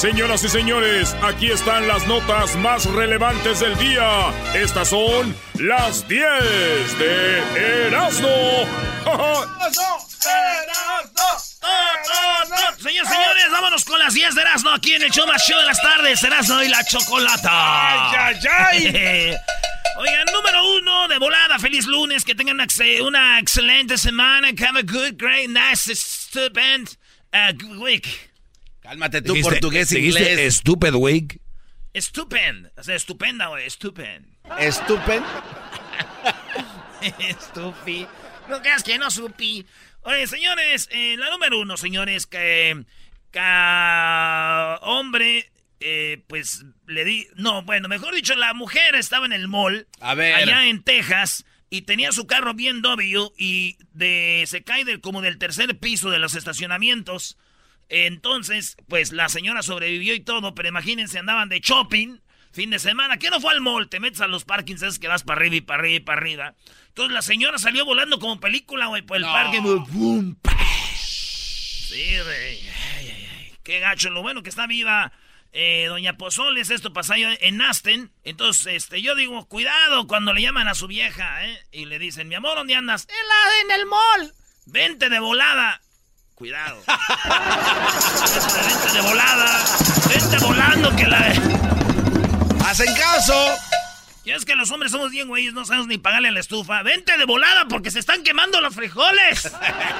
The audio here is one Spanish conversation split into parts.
Señoras y señores, aquí están las notas más relevantes del día. Estas son las 10 de Erasmo. Señores, señores, vámonos con las 10 de Erasmo aquí en el show más show de las tardes. Erasmo y la chocolata. ¡Ay, ay, ay! Oigan, número uno de volada. Feliz lunes. Que tengan una, ex- una excelente semana. Have a good, great, nice, stupend uh, week. Cálmate tú, Dijiste- portugués, dijiste inglés. Stupid wig. Stupend. O sea, estupenda, güey. Stupend. Estupen. Estupi. No creas que no supi. Oye, señores, eh, la número uno, señores, que, que hombre, eh, pues le di. No, bueno, mejor dicho, la mujer estaba en el mall. A ver. Allá en Texas. Y tenía su carro bien W y de, se cae del, como del tercer piso de los estacionamientos. Entonces, pues la señora sobrevivió y todo, pero imagínense, andaban de shopping, fin de semana. ¿Qué no fue al mall? Te metes a los parkings, es que vas para arriba y para arriba y para arriba. Entonces la señora salió volando como película, güey, por el No. parque. ¡Bum! Sí, güey. Ay, ay, ay. Qué gacho. Lo bueno que está viva eh, Doña Pozoles. Esto pasó allá en Aston. Entonces, este, yo digo, cuidado cuando le llaman a su vieja, ¿eh? Y le dicen, mi amor, ¿dónde andas? En, la, en el mall. Vente de volada. Cuidado. Vente de volada. Vente volando que la... ¡Hacen caso! Es que los hombres somos bien güeyes, no sabemos ni pagarle a la estufa. Vente de volada porque se están quemando los frijoles.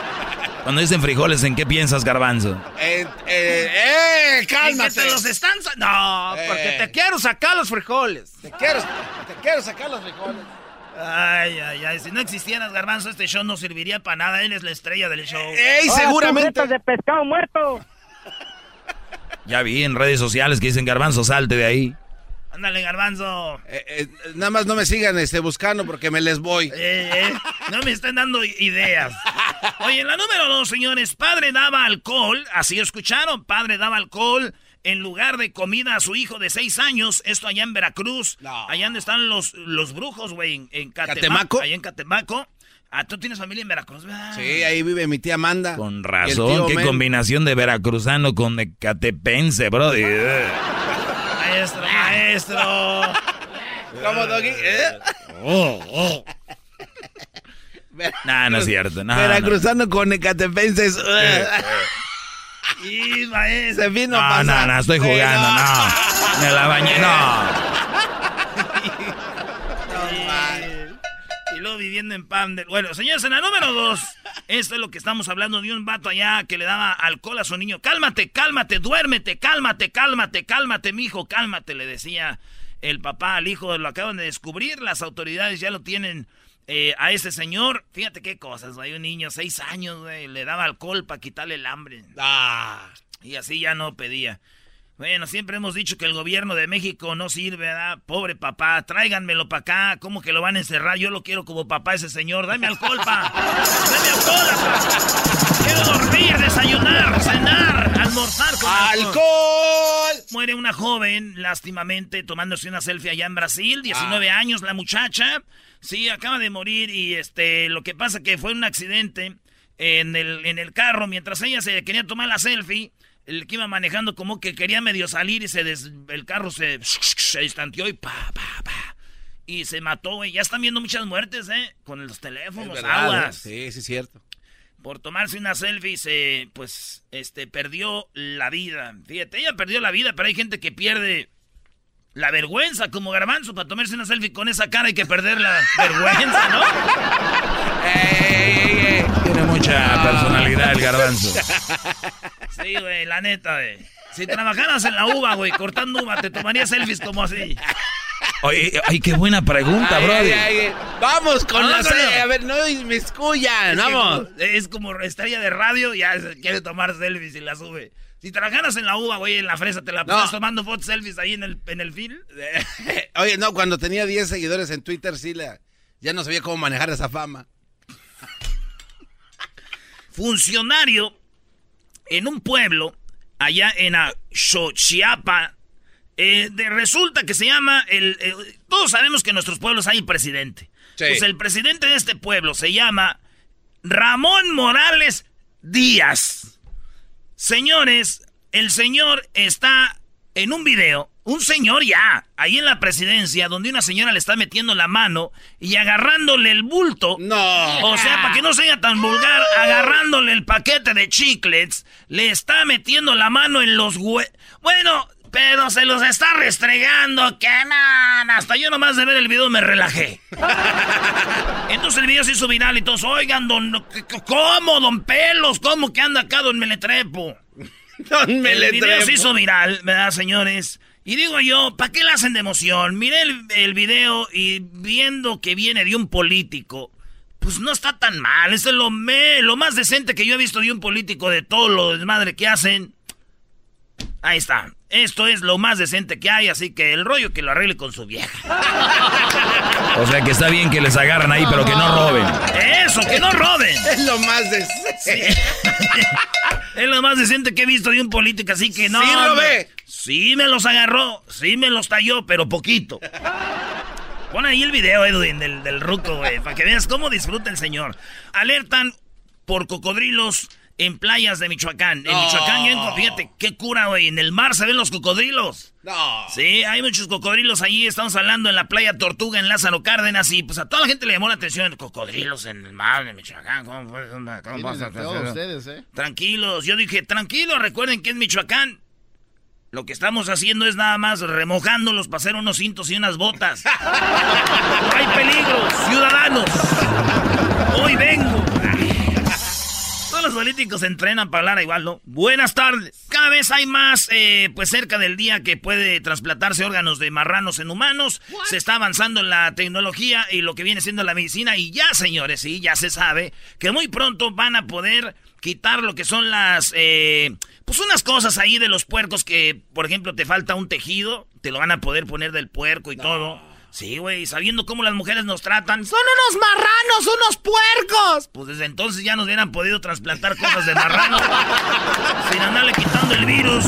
Cuando dicen frijoles, ¿en qué piensas, garbanzo? Eh, eh, eh, Y que cálmate. te los están... No, porque Eh. te quiero sacar los frijoles. Te quiero, te quiero sacar los frijoles. Ay, ay, ay. Si no existieras, Garbanzo, este show no serviría para nada. Él es la estrella del show. ¡Ey, seguramente! de pescado muerto! Ya vi en redes sociales que dicen garbanzo, salte de ahí. Ándale, Garbanzo. Eh, eh, nada más no me sigan este, buscando porque me les voy. Eh, eh, no me están dando ideas. Oye, en la número dos, señores, padre daba alcohol, así escucharon, padre daba alcohol en lugar de comida a su hijo de seis años, esto allá en Veracruz, No. allá donde están los, los brujos, güey, en, en Catemaco, ¿Catemaco? allá en Catemaco. Ah, tú tienes familia en Veracruz, ¿verdad? Sí, ahí vive mi tía Amanda. Con razón, qué Men. combinación de veracruzano con ecatepense, brody. Eh. Maestro, maestro. ¿Cómo, Doggy? ¿Eh? Nah, no es cierto. No, Veracruzano con ecatepenses. Y maestro. Se vino no, a no, pasar. no, estoy jugando, Sí, no. Me la bañé, no. Y luego viviendo en Pam del... Bueno, señores, en la número dos, esto es lo que estamos hablando de un vato allá que le daba alcohol a su niño. Cálmate, cálmate, duérmete, cálmate, cálmate, cálmate, mijo, cálmate, le decía el papá al hijo. Lo acaban de descubrir, las autoridades ya lo tienen eh, a ese señor. Fíjate qué cosas, hay un niño, seis años, güey, le daba alcohol para quitarle el hambre. Ah, Y así ya no pedía. Bueno, siempre hemos dicho que el gobierno de México no sirve, ¿verdad? Pobre papá, tráiganmelo para acá. ¿Cómo que lo van a encerrar? Yo lo quiero como papá ese señor. Dame alcohol, pa. Dame alcohol, pa. Quiero dormir, desayunar, cenar, almorzar con ¡Alcohol! Muere una joven, lástimamente, tomándose una selfie allá en Brasil, 19 años la muchacha. Sí, acaba de morir y este, lo que pasa que fue un accidente en el, en el carro mientras ella se quería tomar la selfie. el que iba manejando como que quería medio salir y se el carro se, se distanteó y pa, pa, pa. Y se mató, güey. Ya están viendo muchas muertes, ¿eh? Con los teléfonos, aguas. ¿eh? Sí, sí, es cierto. Por tomarse una selfie, se, pues, este, perdió la vida. Fíjate, ella perdió la vida, pero hay gente que pierde la vergüenza, como garbanzo, para tomarse una selfie con esa cara hay que perder la vergüenza, ¿no? Tiene mucha personalidad el garbanzo. Sí, güey, la neta, güey. Si trabajaras en la uva, güey, cortando uva, te tomaría selfies como así. Oye, ay, qué buena pregunta, bro. Vamos con la A ver, no me escuchan, vamos. es como estrella de radio, ya quiere tomar selfies y la sube. Si trabajaras en la uva, güey, en la fresa, te la pasas tomando fotos selfies ahí en el, en el film. Oye, no, cuando tenía 10 seguidores en Twitter, sí, la, ya no sabía cómo manejar esa fama. Funcionario en un pueblo, allá en Xochiapa, eh, de, resulta que se llama, el, todos sabemos que en nuestros pueblos hay presidente. Pues el presidente de este pueblo se llama Ramón Morales Díaz. Señores, el señor está en un video, un señor ya, ahí en la presidencia, donde una señora le está metiendo la mano y agarrándole el bulto. No. O sea, para que no sea tan vulgar, agarrándole el paquete de chiclets, le está metiendo la mano en los hue... Bueno, pero se los está restregando, que man. Hasta yo nomás de ver el video me relajé. Entonces el video se hizo viral y todos, oigan, don, ¿cómo, don Pelos? ¿Cómo que anda acá, don Meletrepo? don Meletrepo. El video se hizo viral, ¿verdad, señores? Y digo yo, ¿para qué le hacen de emoción? Miré el, el, video y viendo que viene de un político, pues no está tan mal. Eso es lo, me, lo más decente que yo he visto de un político de todo lo desmadre que hacen. Ahí está. Esto es lo más decente que hay, así que el rollo que lo arregle con su vieja. O sea que está bien que les agarran ahí, pero que no roben. Eso, que no roben. Es lo más decente. es lo más decente que he visto de un político, así que no. Sí, robé. Sí me los agarró, sí me los talló, pero poquito. Pon ahí el video, Edwin, del, del ruco, güey, para que veas cómo disfruta el señor. Alertan por cocodrilos en playas de Michoacán. En Michoacán, fíjate, qué cura, güey. En el mar se ven los cocodrilos. No. Sí, hay muchos cocodrilos allí. Estamos hablando en la playa Tortuga, en Lázaro Cárdenas. Y pues a toda la gente le llamó la atención. Cocodrilos en el mar de Michoacán. ¿Cómo, cómo pasa? ustedes, eh? Tranquilos. Yo dije, tranquilos, recuerden que es Michoacán. Lo que estamos haciendo es nada más remojándolos para hacer unos cintos y unas botas. no hay peligro, ciudadanos. Hoy vengo políticos se entrenan para hablar igual, ¿no? Buenas tardes. Cada vez hay más, eh, pues cerca del día que puede trasplantarse órganos de marranos en humanos. Se está avanzando la tecnología y lo que viene siendo la medicina. Y ya, señores, sí, ya se sabe que muy pronto van a poder quitar lo que son las, eh, pues unas cosas ahí de los puercos que, por ejemplo, te falta un tejido, te lo van a poder poner del puerco y todo. Sí, güey, sabiendo cómo las mujeres nos tratan. ¡Son unos marranos, unos puercos! Pues desde entonces ya nos hubieran podido trasplantar cosas de marrano. sin andarle quitando el virus.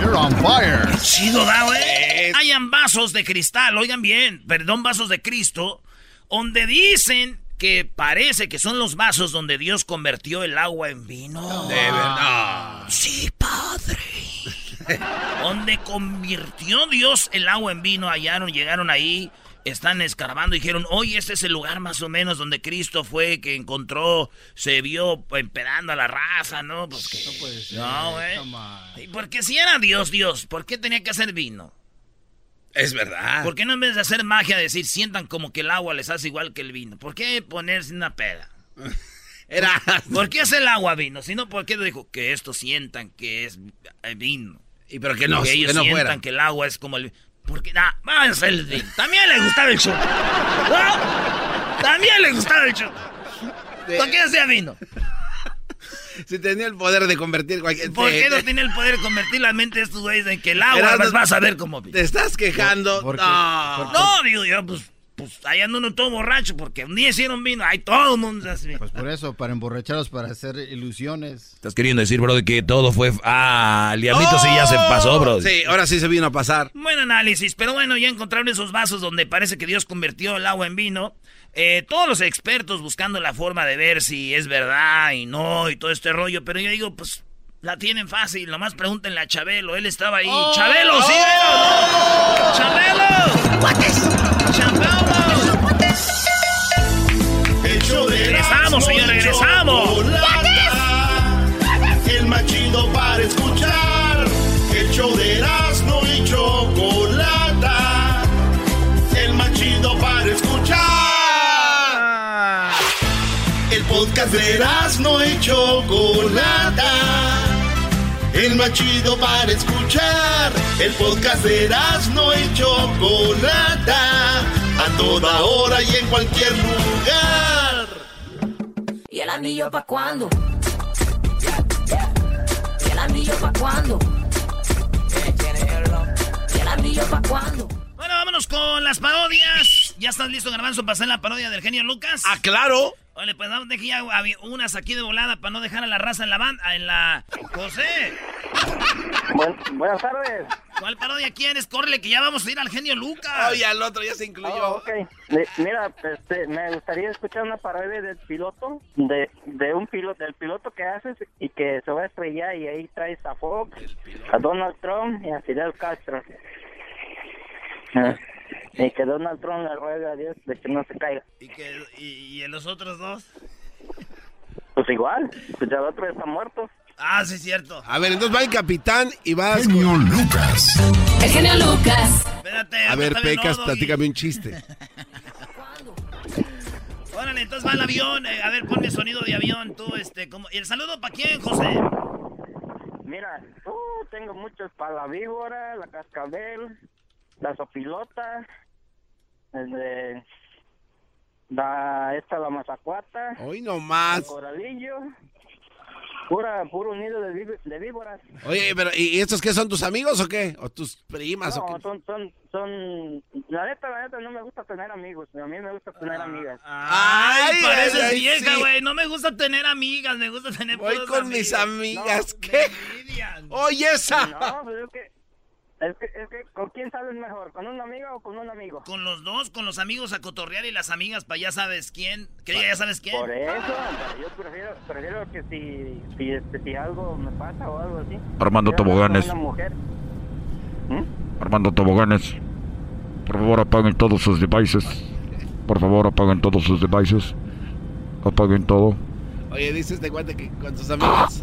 You're on fire. Chido, da, güey. Hayan vasos de cristal, oigan bien, perdón, vasos de Cristo, donde dicen que parece que son los vasos donde Dios convirtió el agua en vino. De verdad. Sí, padre. Donde convirtió Dios el agua en vino, hallaron, llegaron ahí, están escarbando y dijeron, oye, este es el lugar más o menos donde Cristo fue, que encontró, se vio emperando a la raza, ¿no? Pues que, no puede ser. No, güey. Porque si era Dios, Dios, ¿por qué tenía que hacer vino? Es verdad. ¿Por qué no en vez de hacer magia decir sientan como que el agua les hace igual que el vino? ¿Por qué ponerse una peda? Era... ¿Por qué es el agua vino? Si no, ¿por qué dijo que esto sientan que es vino? Y pero que no, que ellos que no sientan fuera. que el agua es como el... Porque, nah, vamos a el También le gustaba el show. ¿No? También le gustaba el show. ¿Por qué hacía vino? Si tenía el poder de convertir cualquier... ¿Por qué no tiene el poder de convertir la mente de estos güeyes en que el agua vas a ver como... Te estás quejando. ¿Por qué? no. No, digo yo, pues, pues ahí anda uno todo borracho porque un día hicieron vino, ahí todo el mundo se hace. Pues por eso, para emborracharlos, para hacer ilusiones. Estás queriendo decir, bro, de que todo fue... Ah, el diablito sí ya se pasó, bro. Sí, ahora sí se vino a pasar. Buen análisis, pero bueno, ya encontraron esos vasos donde parece que Dios convirtió el agua en vino. Eh, todos los expertos buscando la forma de ver si es verdad y no y todo este rollo, pero yo digo, pues La tienen fácil, nomás pregúntenle a Chabelo, él estaba ahí. Oh. ¡Chabelo, sí! Oh. ¡Chabelo! ¡Chabelo! Regresamos, señor, regresamos. El más chido para escuchar. El show de Erasmo y Chocolata. El más chido para escuchar. El podcast de Erasmo y Chocolata. El más chido para escuchar. El podcast de Erasmo y Chocolata. A toda hora y en cualquier lugar. ¿Y el anillo pa' cuándo? ¿Y el anillo pa' cuándo? ¿Y el anillo pa' cuándo? Bueno, vámonos con las parodias. ¿Ya estás listo, Garbanzo, para hacer la parodia del genio Lucas? Ah, claro. Vale, pues vamos, deje ya unas aquí de volada para no dejar a la raza en la banda, en la... José, buenas tardes. ¿cuál parodia quieres? Córrele, que ya vamos a ir al genio Lucas. Oye, al otro ya se incluyó. Oh, ok. Le- mira, este, me gustaría escuchar una parodia del piloto, de, de un piloto, del piloto que haces y que se va a estrellar y ahí traes a Fox, a Donald Trump y a Fidel Castro. Ah, Y que Donald Trump le ruega a Dios de que no se caiga. ¿Y, que, y, y en los otros dos? Pues igual, pues ya el otro está muerto. Ah, sí, es cierto. A ver, entonces va el capitán y vas. Genio Lucas. El genio Lucas. Espérate. A ver, Pecas, no, platícame un chiste. Órale, entonces va el avión. eh, a ver, ponme sonido de avión, tú, este, como... ¿Y el saludo para quién, José? Mira, uh, tengo muchos para la víbora, la cascabel, la sopilota, el de la, esta la mazacuata, Hoy no el más. coralillo, pura, puro nido de, ví- de víboras. Oye, pero ¿y estos qué son tus amigos o qué? ¿O tus primas o No, qué? son, son, son, la neta, la neta, no me gusta tener amigos, a mí me gusta tener amigas. Ay, Ay, pareces ay, ay, vieja, sí. güey. No me gusta tener amigas, me gusta tener Voy con mis amigas. No, ¿Qué? Oye, esa. No, pues es que, es que, es que, ¿con quién sales mejor? ¿Con una amiga o con un amigo? Con los dos, con los amigos a cotorrear y las amigas para ya sabes quién. Que ya sabes quién. Por eso, yo prefiero, prefiero que si, si, este, si algo me pasa o algo así. Armando Toboganes. mujer. Armando Toboganes. Por favor, apaguen todos sus devices. Por favor, apaguen todos sus devices. Apaguen todo. Oye, dice este cuate que con sus amigas.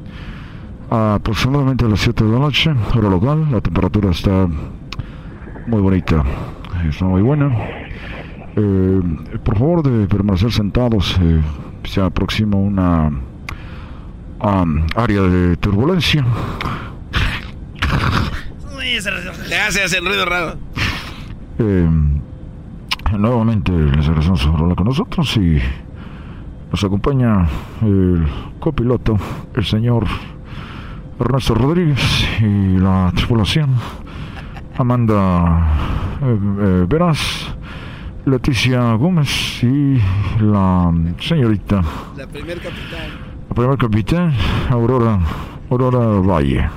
A aproximadamente a las 7 de la noche, hora local. La temperatura está muy bonita. Está muy buena. Eh, por favor de permanecer sentados. eh, se aproxima una um, área de turbulencia. Le hace ese ruido raro. Eh, nuevamente les agradecemos por hablar con nosotros y nos acompaña el copiloto, el señor Ernesto Rodríguez y la tripulación Amanda eh, eh, Veras, Leticia Gómez y la señorita, La primer capitán. la primer capitán Aurora, Aurora Valle.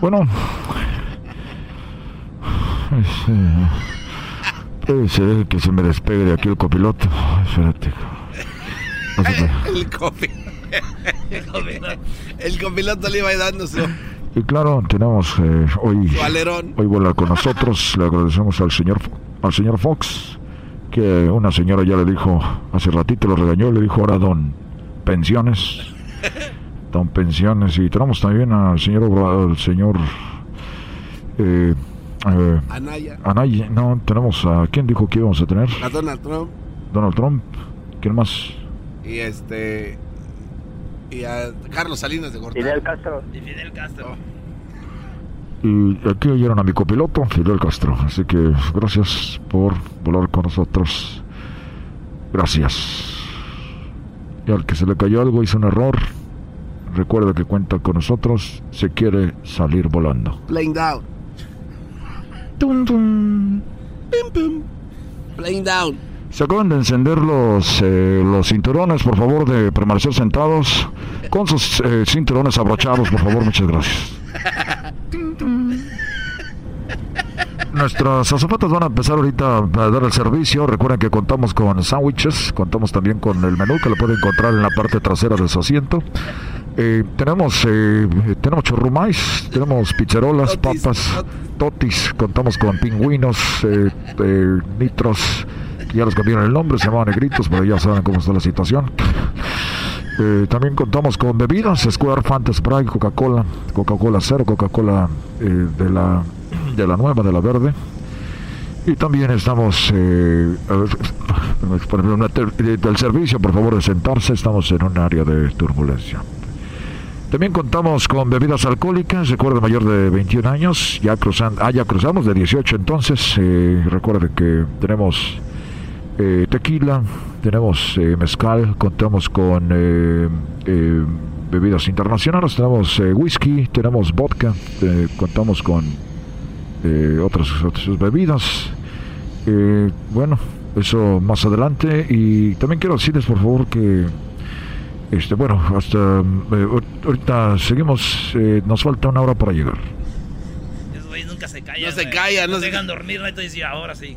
Bueno, eh, puede ser que se me despegue de aquí el copiloto. Espérate. Se puede. El copi. El copiloto le iba dando su, Y claro, tenemos eh, hoy, hoy vuela con nosotros. Le agradecemos al señor, al señor Fox, que una señora ya le dijo, hace ratito lo regañó, le dijo ahora don pensiones. Don pensiones. Y tenemos también al señor, al señor eh, eh, Anaya. Anaya. No, tenemos a, ¿quién dijo que íbamos a tener? A Donald Trump. Donald Trump. ¿Quién más? Y este. Y a Carlos Salinas de Gortari. Fidel Castro. Y Fidel Castro. Y aquí oyeron a mi copiloto, Fidel Castro. Así que gracias por volar con nosotros. Gracias. Y al que se le cayó algo, hizo un error. recuerde que cuenta con nosotros si quiere salir volando. Playing down. Tum, tum. Pim, pim. Playing down. Se acaban de encender los, eh, los cinturones, por favor, de permanecer sentados con sus eh, cinturones abrochados, por favor, muchas gracias. Nuestras azafatas van a empezar ahorita a dar el servicio. Recuerden que contamos con sándwiches, contamos también con el menú que lo pueden encontrar en la parte trasera de su asiento. Eh, tenemos eh, tenemos churrumais, tenemos pizzerolas, papas, totis, contamos con pingüinos, eh, eh, nitros, ya los cambiaron el nombre, se llamaban negritos, pero ya saben cómo está la situación. Eh, también contamos con bebidas, Square, Fanta, Sprite, Coca-Cola, Coca-Cola Cero, Coca-Cola eh, de, la, de la nueva, de la verde. Y también estamos, eh, por ejemplo, del servicio, por favor, de sentarse, estamos en un área de turbulencia. También contamos con bebidas alcohólicas, recuerde mayor de 21 años, ya, cruzan, ah, ya cruzamos de 18 entonces, eh, recuerde que tenemos eh, tequila, tenemos eh, mezcal, contamos con eh, eh, bebidas internacionales, tenemos eh, whisky, tenemos vodka, eh, contamos con eh, otras, otras bebidas. Eh, bueno, eso más adelante. Y también quiero decirles, por favor, que este, bueno, hasta eh, ahor- ahorita seguimos, eh, nos falta una hora para llegar. Esos güeyes nunca se callan. No se callan, no se- dejan ahora sí.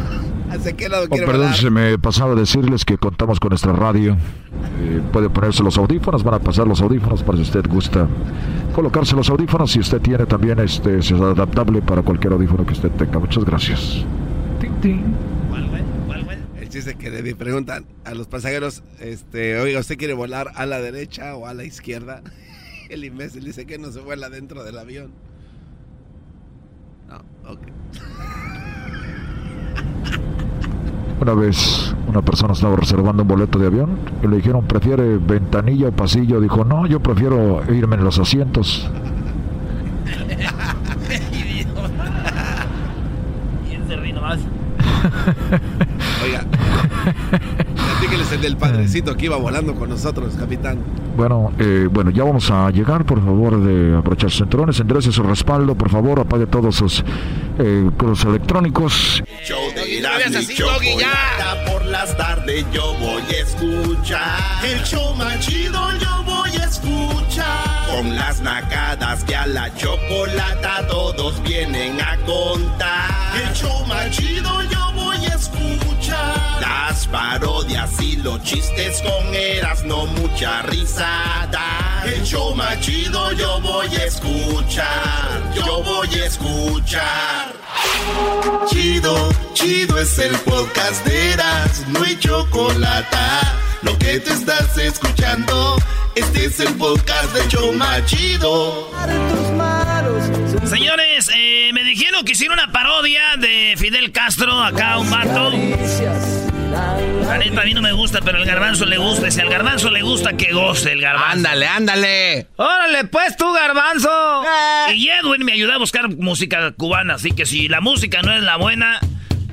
¿Hacia qué lado Oh, perdón, se me pasaba a decirles que contamos con nuestra radio. Eh, puede ponerse los audífonos, van a pasar los audífonos para si usted gusta colocarse los audífonos. Si usted tiene también este, es adaptable para cualquier audífono que usted tenga. Muchas gracias. Ting, ting. ¿Cuál, güey? ¿Cuál, güey? El chiste que le preguntan a los pasajeros, este, oiga, ¿usted quiere volar a la derecha o a la izquierda? El imbécil dice que no se vuela dentro del avión. No, ok. Una vez una persona estaba reservando un boleto de avión y le dijeron, ¿prefiere ventanilla o pasillo? Dijo, no, yo prefiero irme en los asientos. Oiga, platíqueles el del padrecito que iba volando con nosotros, capitán. Bueno, eh, bueno, ya vamos a llegar, por favor, de aprovechar sus cinturones, enderece su respaldo, por favor, apague todos sus eh, electrónicos. Show de así, Doggy, ya. Por las tardes yo voy a escuchar. El show más chido yo voy a escuchar. Con las nacadas que a la chocolata todos vienen a contar. El show más chido yo voy a escuchar. Las parodias y los chistes con Erasmo mucha risa da. El show más chido yo voy a escuchar. Yo voy a escuchar. Chido, chido es el podcast de Eras, no hay chocolate. Lo que te estás escuchando, este es el podcast de Choma Chido. Señores, eh, me dijeron que hicieron una parodia de Fidel Castro, acá un vato. La neta a mí no me gusta, pero al garbanzo le gusta. Y si al garbanzo le gusta, que goce el garbanzo. Ándale, ándale. Órale, pues tú, garbanzo. Y Edwin me ayudó a buscar música cubana, así que si la música no es la buena,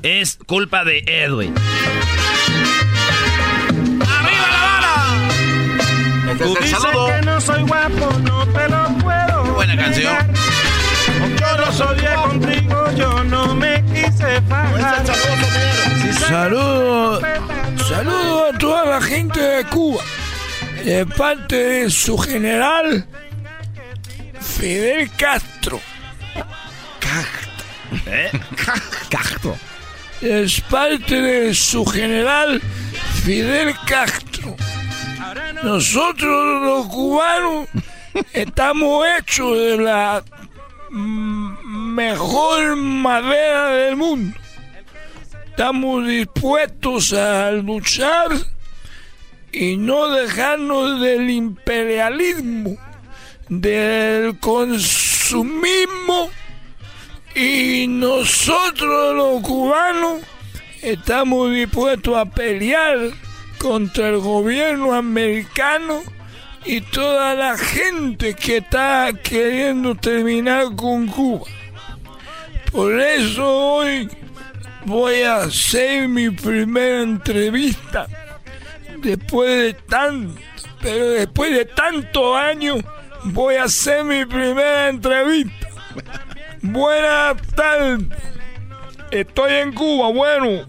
es culpa de Edwin. ¡Arriba la bala! Tú dices que no soy guapo, no te lo puedo. Buena canción. Yo no soy contigo, yo no me. Saludos, saludos a toda la gente de Cuba, de parte de su general Fidel Castro. ¿Eh? Castro. Es parte de su general Fidel Castro. Nosotros los cubanos estamos hechos de la mm, mejor madera del mundo. Estamos dispuestos a luchar y no dejarnos del imperialismo, del consumismo y nosotros los cubanos estamos dispuestos a pelear contra el gobierno americano y toda la gente que está queriendo terminar con Cuba. Por eso hoy voy a hacer mi primera entrevista después de tanto, pero después de tantos años voy a hacer mi primera entrevista. Buenas tardes. Estoy en Cuba, bueno.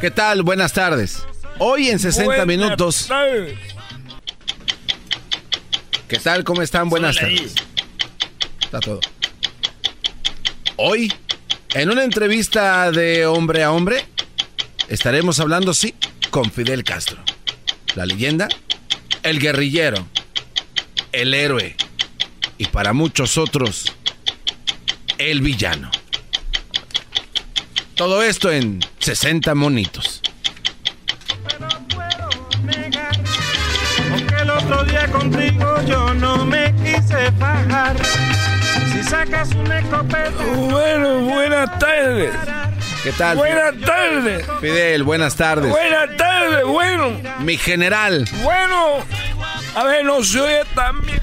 ¿Qué tal? Buenas tardes. Hoy en 60 Buenas minutos. tardes. ¿Qué tal? ¿Cómo están? Buenas tardes. Está todo. Hoy, en una entrevista de hombre a hombre, estaremos hablando, sí, con Fidel Castro. La leyenda, el guerrillero, el héroe y para muchos otros, el villano. Todo esto en 60 monitos. El otro día contigo yo no me quise. Si sacas una escopeta. Bueno, buenas tardes. ¿Qué tal? Buenas tardes. Fidel, buenas tardes. Buenas tardes, bueno. Mi general. Bueno. A ver, no se oye tan bien.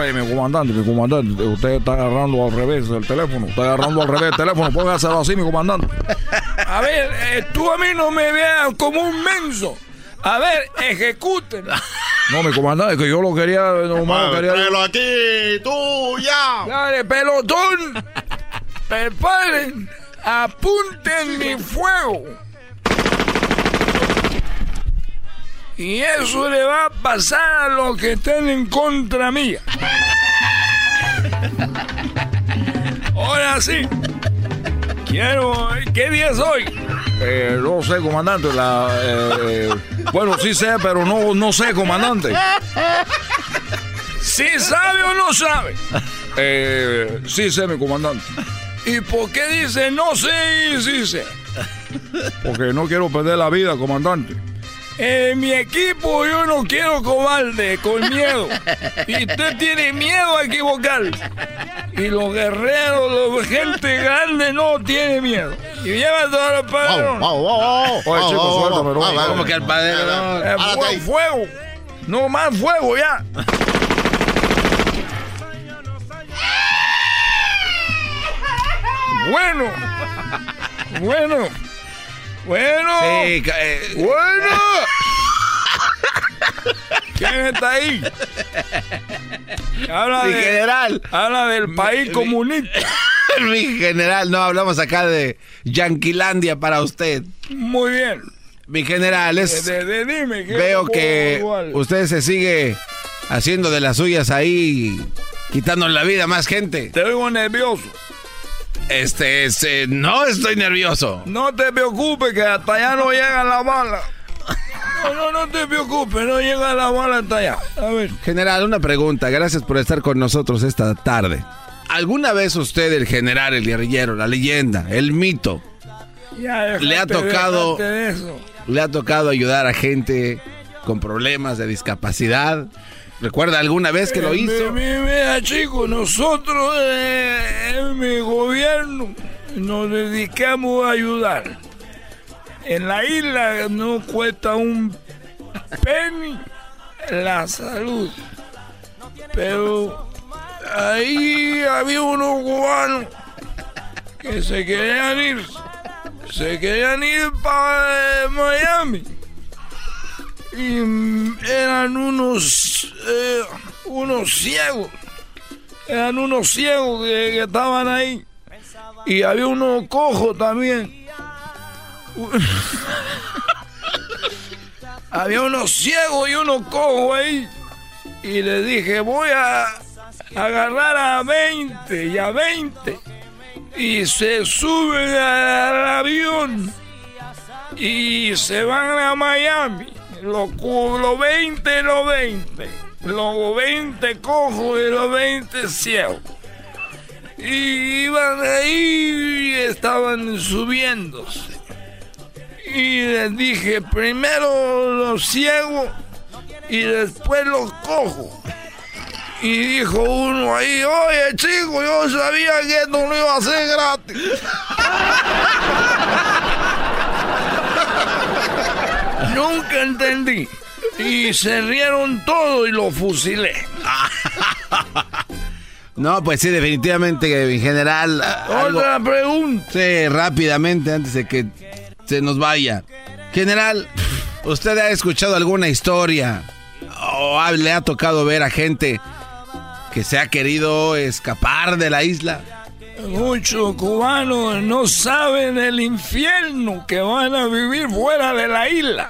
Mi comandante, mi comandante, usted está agarrando al revés el teléfono, está agarrando al revés el teléfono, póngaselo así, mi comandante. A ver, eh, tú a mí no me veas como un menso. A ver, ejecuten. No, mi comandante, que yo lo quería, nomás lo quería... Tráelo aquí, tú, ya. Dale, pelotón. Preparen. Apunten mi fuego. Y eso le va a pasar a los que estén en contra mía. Ahora sí. Quiero. ¿Qué día es hoy? Eh, no sé, comandante, la... eh, bueno, sí sé, pero no, no sé, comandante. ¿Sí sabe o no sabe? Eh, sí sé, mi comandante, ¿Y por qué dice no sé y sí sé? porque no quiero perder la vida, comandante. En mi equipo yo no quiero cobarde, con miedo. Y usted tiene miedo a equivocarse. Y los guerreros, la gente grande no tiene miedo. Y lleva todos los padrones. Oye, chicos, suéltame, no. Como que al padre. no. Eh, fuego, fuego. No más fuego ya. Bueno. Bueno. Bueno. Sí, eh, Bueno. ¿Quién está ahí? Habla, mi de- general. habla del país comunista. Mi general, no hablamos acá de Yanquilandia para usted. Muy bien. Mi general, es, De- de- dime, ¿qué veo que igual? usted se sigue haciendo de las suyas ahí, quitando la vida a más gente. Te oigo nervioso. Este, es, eh, no estoy nervioso. No te preocupes que hasta allá no llega la bala. No, no, no te preocupes, no llega la bala hasta allá. A ver. General, una pregunta. Gracias por estar con nosotros esta tarde. ¿Alguna vez usted, el general, el guerrillero, la leyenda, el mito, Ya Le ha tocado- dejate de eso. le ha tocado ayudar a gente con problemas de discapacidad? ¿Recuerda alguna vez que lo Eh, hizo? mi- mi- Mira, chicos, nosotros eh, en mi gobierno nos dedicamos a ayudar. En la isla no cuesta un penny la salud. Pero ahí había unos cubanos que se querían ir. Se querían ir para Miami. Y eran unos, eh, unos ciegos. Eran unos ciegos que, que estaban ahí. Y había unos cojos también. había unos ciegos y unos cojos ahí. Y le dije, voy a agarrar a 20 y a 20. y se suben al avión y se van a Miami. Los los 20 los 20. Los 20 cojos y los 20 ciegos. Y iban ahí y estaban subiéndose. Y les dije, primero los ciegos y después los cojos. Y dijo uno ahí, oye chico, yo sabía que esto no iba a ser gratis. Nunca entendí. Y se rieron todo y lo fusilé. No, pues sí, definitivamente, en general. Otra pregunta. Sí, rápidamente, antes de que se nos vaya. General, ¿usted ha escuchado alguna historia o le ha tocado ver a gente que se ha querido escapar de la isla? Muchos cubanos no saben el infierno que van a vivir fuera de la isla.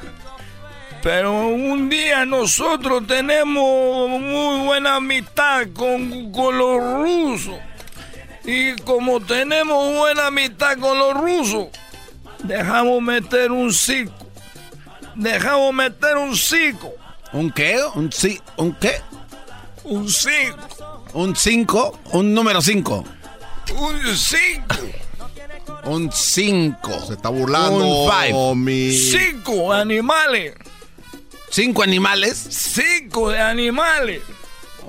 Pero un día nosotros tenemos muy buena amistad con, con los rusos. Y como tenemos buena amistad con los rusos, dejamos meter un circo. Dejamos meter un circo. ¿Un qué? ¿Un, sí, ¿Un qué? Un circo. ¿Un 5? ¿Un número 5? Un circo. Un 5. Se está burlando, Un 5. mi... Cinco animales. ¿Cinco animales? Cinco de animales.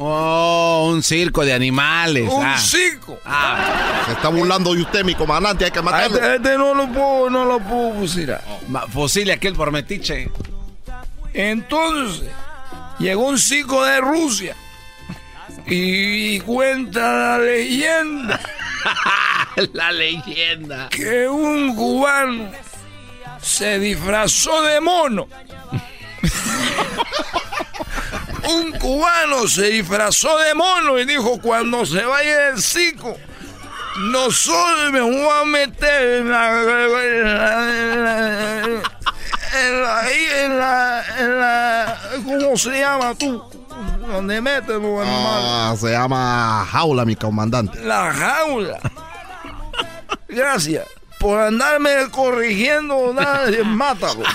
Oh, un circo de animales. Un ah. circo. Se está burlando de usted, mi comandante. Hay que A matarlo. Este, este no lo puedo, no lo puedo fusilar. Ma- Fusile aquel por metiche. Entonces, llegó un circo de Rusia. Y cuenta la leyenda La leyenda. que un cubano se disfrazó de mono. un cubano se disfrazó de mono y dijo, cuando se vaya el circo, nosotros me voy a meter en la... En la, en la, en ¿Cómo se llama tú? Donde meten los animales. Ah, se llama jaula, mi comandante. La jaula. Gracias por andarme corrigiendo. Nadie, mátalo.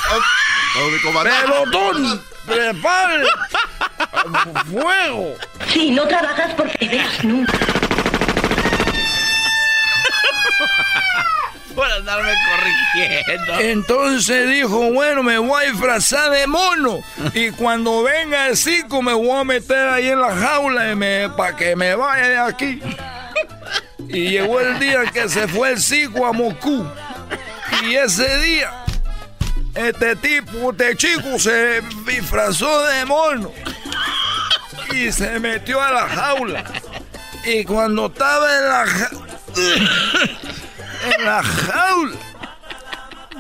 Pelotón, prepare. Fuego. Si no trabajas porque veas nunca. Por andarme corrigiendo. Entonces dijo, bueno, me voy a disfrazar de mono. Y cuando venga el circo me voy a meter ahí en la jaula y para que me vaya de aquí. Y llegó el día que se fue el circo a Moscú. Y ese día, este tipo, este chico se disfrazó de mono. Y se metió a la jaula. Y cuando estaba en la ja- en la jaula,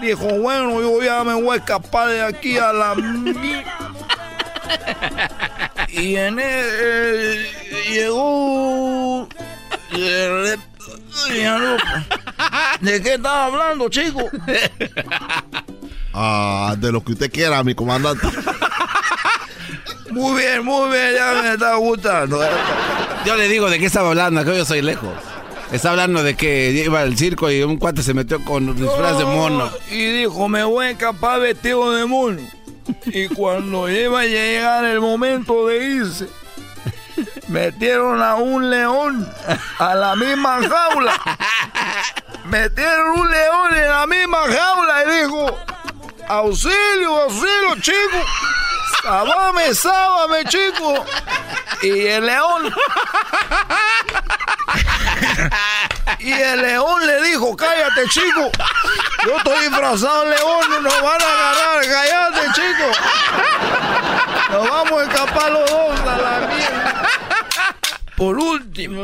dijo, bueno, yo ya me voy a escapar de aquí a la mi-". Y en el, llegó... ¿De qué estaba hablando, chico? Ah, de lo que usted quiera, mi comandante. Muy bien, muy bien, ya me está gustando. Yo le digo de qué estaba hablando, que yo soy lejos. Está hablando de que iba al circo y un cuate se metió con disfraz de mono. Y dijo, me voy a escapar vestido de mono. Y cuando iba a llegar el momento de irse, metieron a un león a la misma jaula. Metieron un león en la misma jaula y dijo, auxilio, auxilio, chico. Sábame, sábame, chico. Y el león... Y el león le dijo, cállate, chico. Yo estoy disfrazado de león, nos van a agarrar. Cállate, chico. Nos vamos a escapar los dos a la mierda. Por último,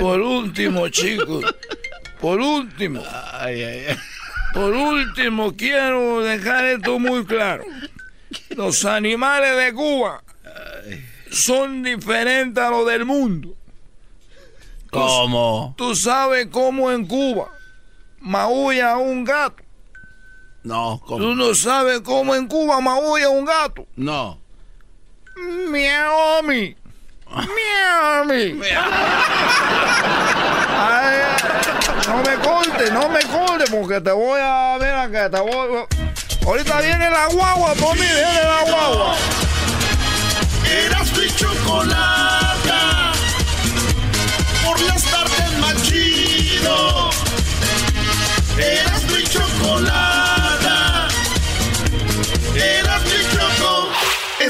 por último, chicos. Por último. Por último, quiero dejar esto muy claro. Los animales de Cuba son diferentes a los del mundo. ¿Cómo? Tú sabes cómo en Cuba maulla un gato. No, Tú ¿cómo? no sabes cómo en Cuba maulla un gato. No. Miami. Miami. Ay, no me cortes, no me cortes, porque te voy a ver acá, te voy... Ahorita viene la guagua, por mí, viene la guagua. Eras mi chocolata. Por las tardes más chido. Eras mi chocolata.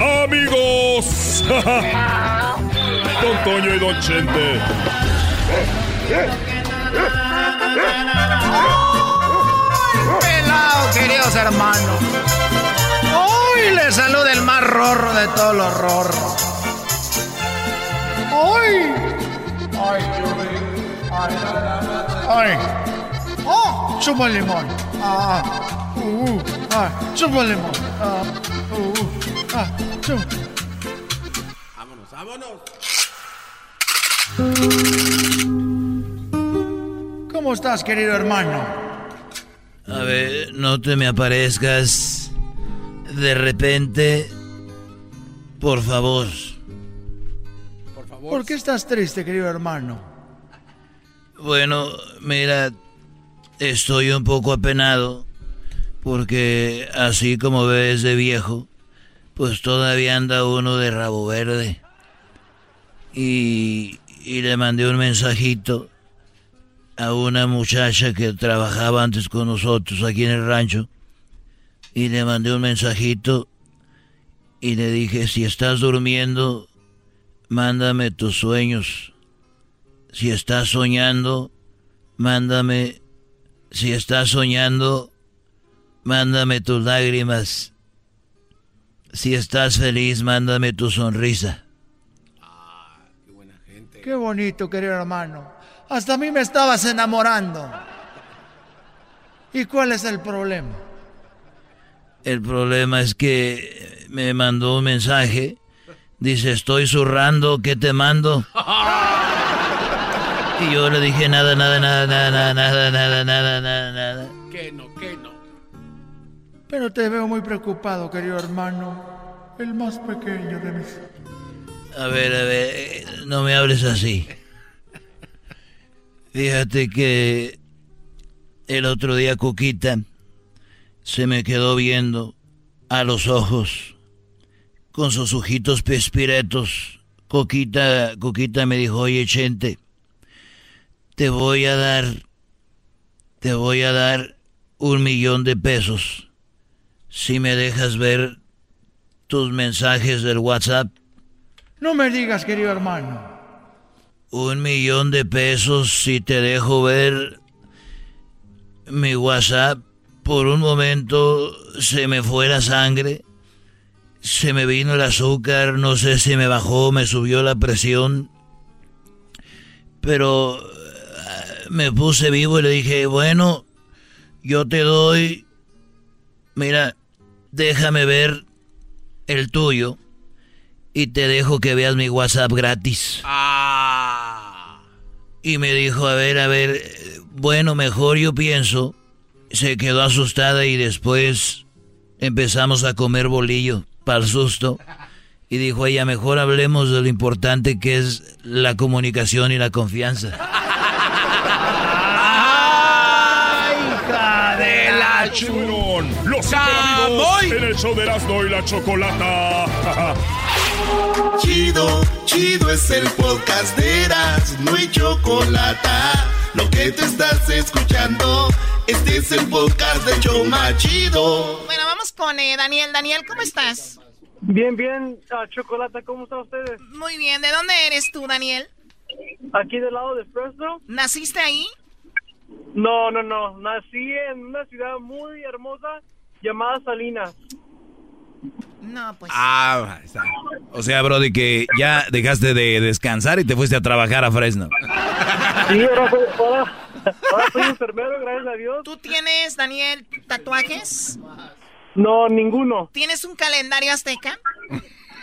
amigos. Don Toño y Don Chente. Pelado, queridos hermanos. Hoy les saluda el más rorro de todos los rorros. Hoy. Ay, Ay. Ay. Oh, chupa el limón. Ah. Uh, uh, ah, chupa limón. Ah. Uh, uh, ah, chupa. Vámonos, vámonos. ¿Cómo estás, querido hermano? A ver, no te me aparezcas de repente. Por favor. ¿Por qué estás triste, querido hermano? Bueno, mira, estoy un poco apenado porque así como ves de viejo, pues todavía anda uno de rabo verde. Y, y le mandé un mensajito a una muchacha que trabajaba antes con nosotros aquí en el rancho. Y le mandé un mensajito y le dije, si estás durmiendo, mándame tus sueños. Si estás soñando, mándame. Si estás soñando, mándame tus lágrimas. Si estás feliz, mándame tu sonrisa. Qué bonito, querido hermano. Hasta a mí me estabas enamorando. ¿Y cuál es el problema? El problema es que me mandó un mensaje. Dice, estoy zurrando, ¿qué te mando? Y yo le dije, nada, nada, nada, nada, nada, nada, nada, nada, nada. Pero te veo muy preocupado, querido hermano. El más pequeño de mis... A ver, a ver, no me hables así. Fíjate que el otro día Coquita se me quedó viendo a los ojos con sus ojitos pespiretos. Coquita, Coquita me dijo, oye, Chente, te voy a dar, te voy a dar un millón de pesos si me dejas ver tus mensajes del WhatsApp. No me digas, querido hermano. Un millón de pesos si te dejo ver mi WhatsApp. Por un momento se me fue la sangre, se me vino el azúcar, no sé si me bajó, me subió la presión. Pero eh, me puse vivo y le dije, bueno, yo te doy, mira, déjame ver el tuyo y te dejo que veas mi WhatsApp gratis. Y me dijo, a ver, a ver, bueno, mejor yo pienso. Se quedó asustada y después empezamos a comer bolillo para el susto. Y dijo ella, mejor hablemos de lo importante que es la comunicación y la confianza. De la Churón, los super amigos en el show de Erasmo y la Chocolata. Chido, chido es el podcast de Erasmo y Chocolata. Lo que te estás escuchando, este es el podcast de Choma Chido. Bueno, vamos con eh, Daniel. Daniel, ¿cómo estás? Bien, bien, ah, Chocolata, ¿cómo están ustedes? Muy bien. ¿De dónde eres tú, Daniel? Aquí del lado de Fresno. ¿Naciste ahí? No, no, no, nací en una ciudad muy hermosa llamada Salinas. No, pues. Ah. O sea, Brody, que ya dejaste de descansar y te fuiste a trabajar a Fresno. Sí, ahora soy, ahora, ahora soy enfermero, gracias a Dios. ¿Tú tienes, Daniel, tatuajes? No, ninguno. ¿Tienes un calendario azteca?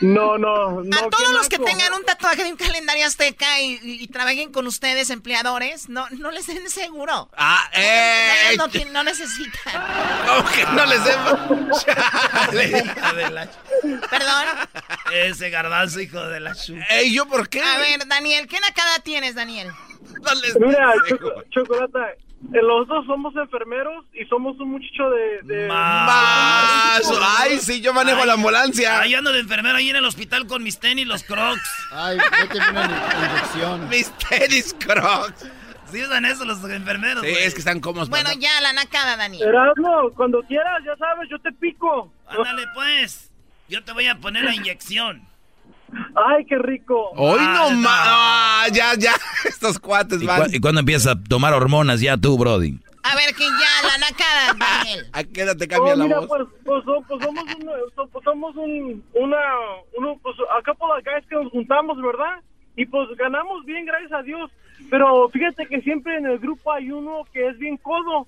No, no, no. A todos los que tengan un tatuaje de un calendario azteca y, y- y trabajen con ustedes, empleadores, no, no les den seguro. Ah, eh. No, no no necesitan. ¿Cómo que no les den? Perdón. Ese garbanzo, hijo de la chu. Ey, ¿yo por qué? A ver, Daniel, ¿qué nacada tienes, Daniel? Mira, Choco- Chocolata, eh, los dos somos enfermeros y somos un muchacho de... de Más. Ay, sí, yo manejo la ambulancia. Ahí ando de enfermero ahí en el hospital con mis tenis, los crocs. Ay, méteme una inyección. Mis tenis crocs. Sí usan eso los enfermeros, Sí, es que están cómodos. Bueno, para- ya, la nacada, Daniel. Erasmo, cuando quieras, ya sabes, yo te pico. Ándale, pues. Yo te voy a poner la inyección. Ay, qué rico. Hoy Ah, no no. más. Ah, ya, ya. Estos cuates ¿Y, van. y cuándo empiezas a tomar hormonas ya tú, Brody? A ver, que ya, la nacada, Daniel. ¿A qué edad te cambia Oh, la mira, voz? Pues, pues, pues somos, un, pues somos un, una, uno, pues a couple of guys que nos juntamos, ¿verdad? Y pues ganamos bien, gracias a Dios. Pero fíjate que siempre en el grupo hay uno que es bien codo.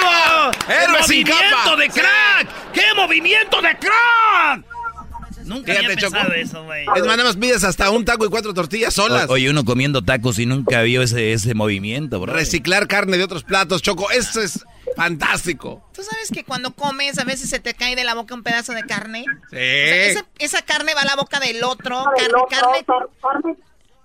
¡Bravo! ¡Héroe sin ¡Movimiento capa! de crack! ¡Qué movimiento de crack! Nunca Fíjate, había Choco. pensado eso, güey. Es más, nada más pides hasta un taco y cuatro tortillas solas. O- oye, uno comiendo tacos y nunca vio ese, ese movimiento, bro. Reciclar carne de otros platos, Choco. Eso es fantástico. ¿Tú sabes que cuando comes a veces se te cae de la boca un pedazo de carne? Sí. O sea, esa, esa carne va a la boca del otro. Carne, carne,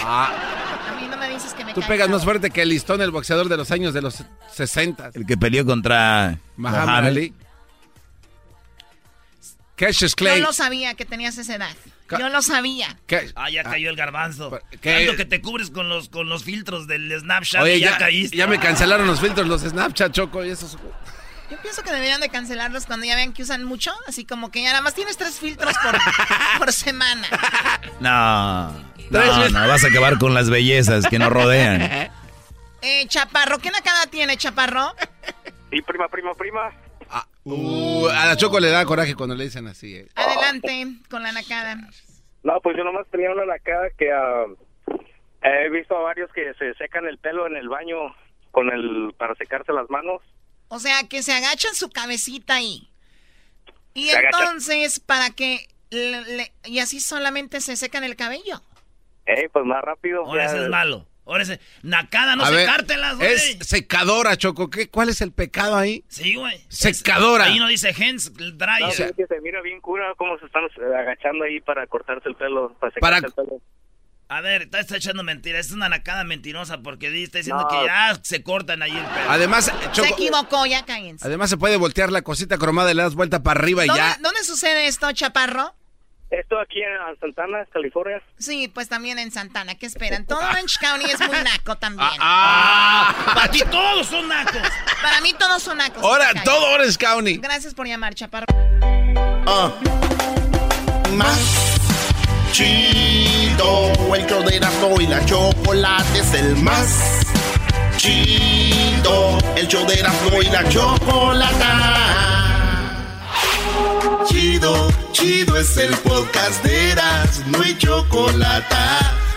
Ah, A mí no me dices que me tú pegas más fuerte que el listón, el boxeador de los años de los 60. El que peleó contra Muhammad. Ali. Cassius Yo Clay. lo sabía que tenías esa edad. Ca- Yo lo sabía. ¿Qué? Ah, ya cayó el garbanzo. ¿qué? Tanto que te cubres con los, con los filtros del Snapchat Oye, y ya, ya, caíste. ya me cancelaron los filtros, los Snapchat, Choco, y esos... Yo pienso que deberían de cancelarlos cuando ya vean que usan mucho. Así como que ya nada más tienes tres filtros por, por semana. No, Tres no, no, vas a acabar con las bellezas que nos rodean. Eh, Chaparro, ¿qué nacada tiene, Chaparro? Sí, prima, prima, prima. Uh, a la Choco le da coraje cuando le dicen así. eh. Adelante con la nacada. No, pues yo nomás tenía una lacada que ah, he visto a varios que se secan el pelo en el baño con el para secarse las manos. O sea, que se agachan su cabecita ahí. Y Se entonces, para que... le- le- y así solamente se secan el cabello. Eh, pues más rápido. Ahora ya- ese es malo. Ahora ese... Nacada, no secártelas, güey. Es secadora, Choco. ¿Qué? ¿Cuál es el pecado ahí? Sí, güey. Secadora. Ahí no dice hands dry. No, O sea- es que se mira bien cura cómo se están eh, agachando ahí para cortarse el pelo, para Para- secarse el pelo. A ver, está, está echando mentiras. Es una nacada mentirosa porque está diciendo No. que ya se cortan ahí el pelo. Además, Se Choco, equivocó, ya cállense. además se puede voltear la cosita cromada y le das vuelta para arriba y ¿Dónde, ya. dónde sucede esto, Chaparro? Esto aquí en Santana, California. Sí, pues también en Santana. ¿Qué esperan? Todo Orange County es muy naco también. Ah, Para ti todos son nacos. Para mí todos son nacos. ahora todo Orange County. Gracias por llamar, Chaparro. Ah. Más chido. El show de Erasmo y la chocolate es el más chido. El show de Erasmo y la chocolata. Chido, chido es el podcast de Erasmo y chocolata.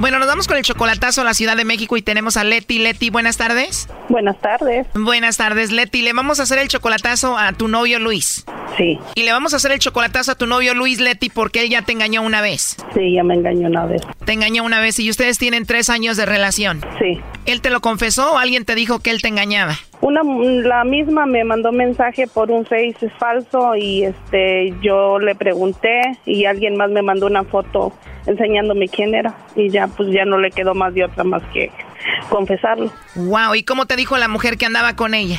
Bueno, nos vamos con el chocolatazo a la Ciudad de México y tenemos a Leti. Leti, buenas tardes. Buenas tardes. Buenas tardes, Leti. Le vamos a hacer el chocolatazo a tu novio Luis. Sí. Y le vamos a hacer el chocolatazo a tu novio Luis Leti porque él ya te engañó una vez. Sí, ya me engañó una vez. Te engañó una vez y ustedes tienen tres años de relación. Sí. ¿Él te lo confesó o alguien te dijo que él te engañaba? Una, la misma me mandó mensaje por un face falso y este yo le pregunté y alguien más me mandó una foto enseñándome quién era y ya pues ya no le quedó más de otra más que confesarlo. Wow, ¿y cómo te dijo la mujer que andaba con ella?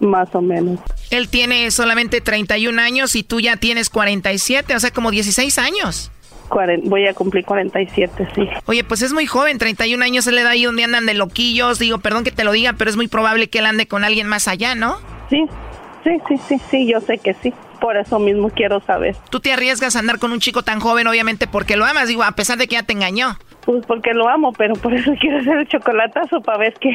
Más o menos. Él tiene solamente 31 años y tú ya tienes 47, o sea, como 16 años. Voy a cumplir 47, sí. Oye, pues es muy joven, 31 años, él le da ahí donde andan de loquillos. Digo, perdón que te lo diga, pero es muy probable que él ande con alguien más allá, ¿no? Sí, sí, sí, sí, sí, yo sé que sí. Por eso mismo quiero saber. Tú te arriesgas a andar con un chico tan joven, obviamente, porque lo amas, digo, a pesar de que ya te engañó. Pues porque lo amo, pero por eso quiero hacer el chocolatazo para ver qué.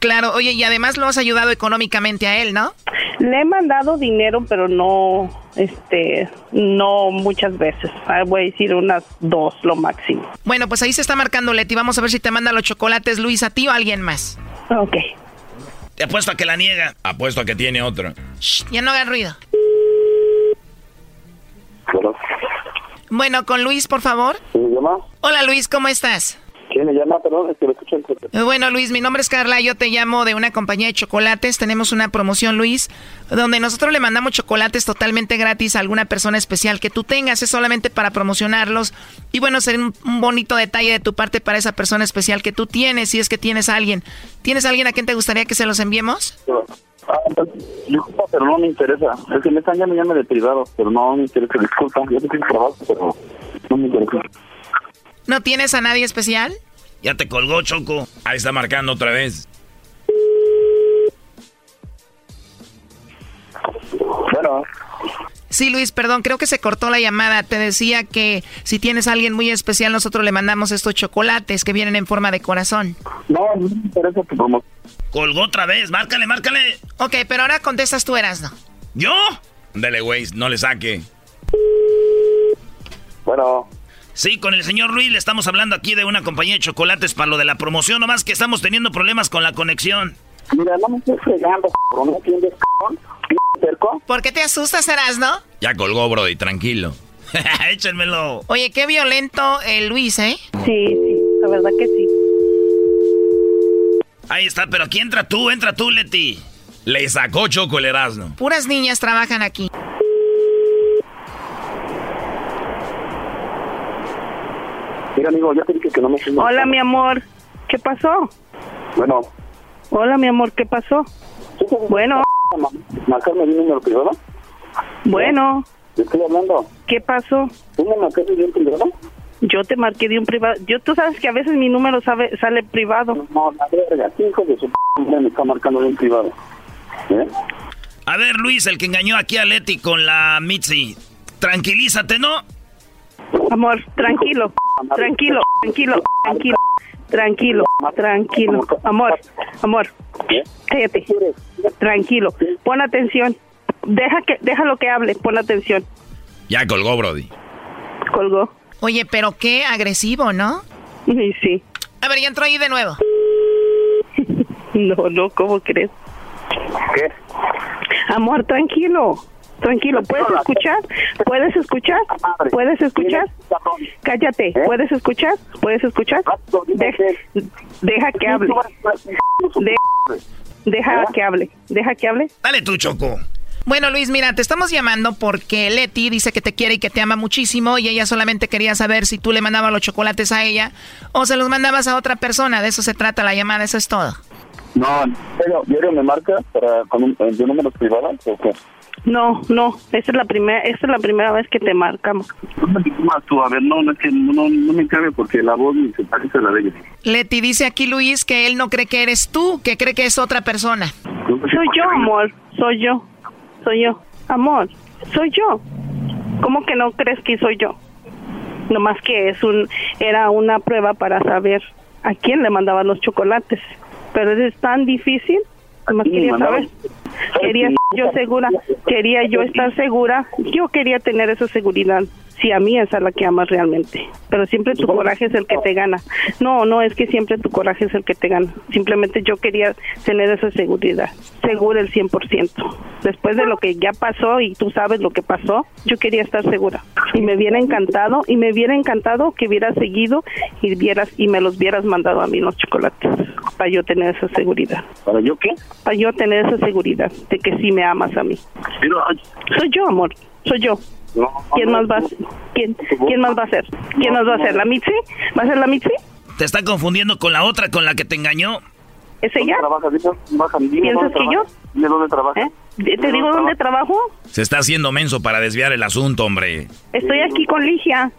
Claro, oye, y además lo has ayudado económicamente a él, ¿no? Le he mandado dinero, pero no, este, no muchas veces. Ah, Voy a decir unas dos, lo máximo. Bueno, pues ahí se está marcando Leti. Vamos a ver si te manda los chocolates Luis a ti o a alguien más. Ok. Te apuesto a que la niega. Apuesto a que tiene otro. Shh, ya no hagan ruido. Bueno, con Luis, por favor. ¿Quién me llama? Hola Luis, ¿cómo estás? ¿Quién me llama? Perdón, es que lo escucho en Bueno, Luis, mi nombre es Carla, yo te llamo de una compañía de chocolates. Tenemos una promoción, Luis, donde nosotros le mandamos chocolates totalmente gratis a alguna persona especial que tú tengas. Es solamente para promocionarlos. Y bueno, sería un, un bonito detalle de tu parte para esa persona especial que tú tienes, si es que tienes a alguien. ¿Tienes a alguien a quien te gustaría que se los enviemos? Ah, disculpa, pero no me interesa. Es que me están llamando llame de privado, pero no me interesa. Disculpa, yo te tengo trabajo, pero no me interesa. ¿No tienes a nadie especial? Ya te colgó, Choco. Ahí está marcando otra vez. Bueno. Sí, Luis, perdón, creo que se cortó la llamada. Te decía que si tienes a alguien muy especial, nosotros le mandamos estos chocolates que vienen en forma de corazón. No, no me interesa tu promoción. Colgó otra vez. Márcale, márcale. Ok, pero ahora contestas tú, Erasno. ¿Yo? Dele, güey, no le saque. Bueno. Sí, con el señor Luis le estamos hablando aquí de una compañía de chocolates para lo de la promoción, nomás que estamos teniendo problemas con la conexión. Mira, no me estés fregando, ¿no entiendes, cabrón? ¿Por qué te asustas, Erasno? Ya colgó, Brody, tranquilo. Échenmelo. Oye, qué violento el Luis, ¿eh? Sí, sí, la verdad que sí. Ahí está, pero aquí entra tú, entra tú, Leti. Le sacó Choco el Erasmo. Puras niñas trabajan aquí. Mira, amigo, ya te dije que no me Hola, mi amor. ¿Qué pasó? Bueno. Hola, mi amor, ¿qué pasó? Bueno, ¿Marcarme mi número privado? bueno, ¿De estoy hablando? ¿qué pasó? ¿Tú me marcaste de un privado? Yo te marqué de un privado. Yo, tú sabes que a veces mi número sabe, sale privado. No, la verga, ¿qué hijo de su p me está marcando de un privado? ¿Eh? A ver, Luis, el que engañó aquí a Leti con la Mitzi. Tranquilízate, ¿no? Amor, tranquilo, tranquilo, tranquilo, tranquilo, tranquilo, tranquilo. Amor, amor, cállate. Tranquilo, pon atención. Deja que, déjalo que hable, pon atención. Ya colgó, Brody. Colgó. Oye, pero qué agresivo, ¿no? Sí, sí. A ver, ya entró ahí de nuevo. No, no, ¿cómo crees? ¿Qué? Amor, tranquilo. Tranquilo, ¿puedes escuchar? ¿Puedes escuchar? ¿Puedes escuchar? Cállate, ¿puedes escuchar? ¿Puedes escuchar? Deja, deja que hable. De- Deja que hable, deja que hable. Dale tú, Choco. Bueno, Luis, mira, te estamos llamando porque Leti dice que te quiere y que te ama muchísimo y ella solamente quería saber si tú le mandabas los chocolates a ella o se los mandabas a otra persona. De eso se trata la llamada, eso es todo. No, pero diario me marca para con un, de números privados o qué? No, no, esa es la primera, esa es la primera vez que te marcamos. Más tú, a ver, no, no es que no, no me cabe porque la voz ni se parece a la de ella. Leti dice aquí Luis que él no cree que eres tú, que cree que es otra persona. Soy yo, amor, soy yo, soy yo, amor, soy yo. ¿Cómo que no crees que soy yo? Nomás que es un, era una prueba para saber a quién le mandaban los chocolates. Pero es tan difícil, nomás quería saber. Quería yo segura, quería yo estar segura, yo quería tener esa seguridad. Si a mí esa es la que amas realmente, pero siempre tu coraje es el que te gana. No, no es que siempre tu coraje es el que te gana. Simplemente yo quería tener esa seguridad, segura el 100%. Después de lo que ya pasó y tú sabes lo que pasó, yo quería estar segura. Y me hubiera encantado, y me hubiera encantado que hubieras seguido y vieras y me los hubieras mandado a mí los chocolates para yo tener esa seguridad. ¿Para yo qué? Para yo tener esa seguridad de que sí me amas a mí. Pero, Soy yo, amor, soy yo. No, ¿Quién más va a ser? ¿Quién, ¿Quién más va a ser? ¿Quién más va a ser? ¿La Mitzi? ¿Va a ser la Mitzi? Te está confundiendo con la otra, con la que te engañó. ¿Es ella? ¿Piensas que yo? Dime dónde trabaja. ¿Eh? ¿Te digo dónde trabajo? Se está haciendo menso para desviar el asunto, hombre. Estoy aquí con Ligia.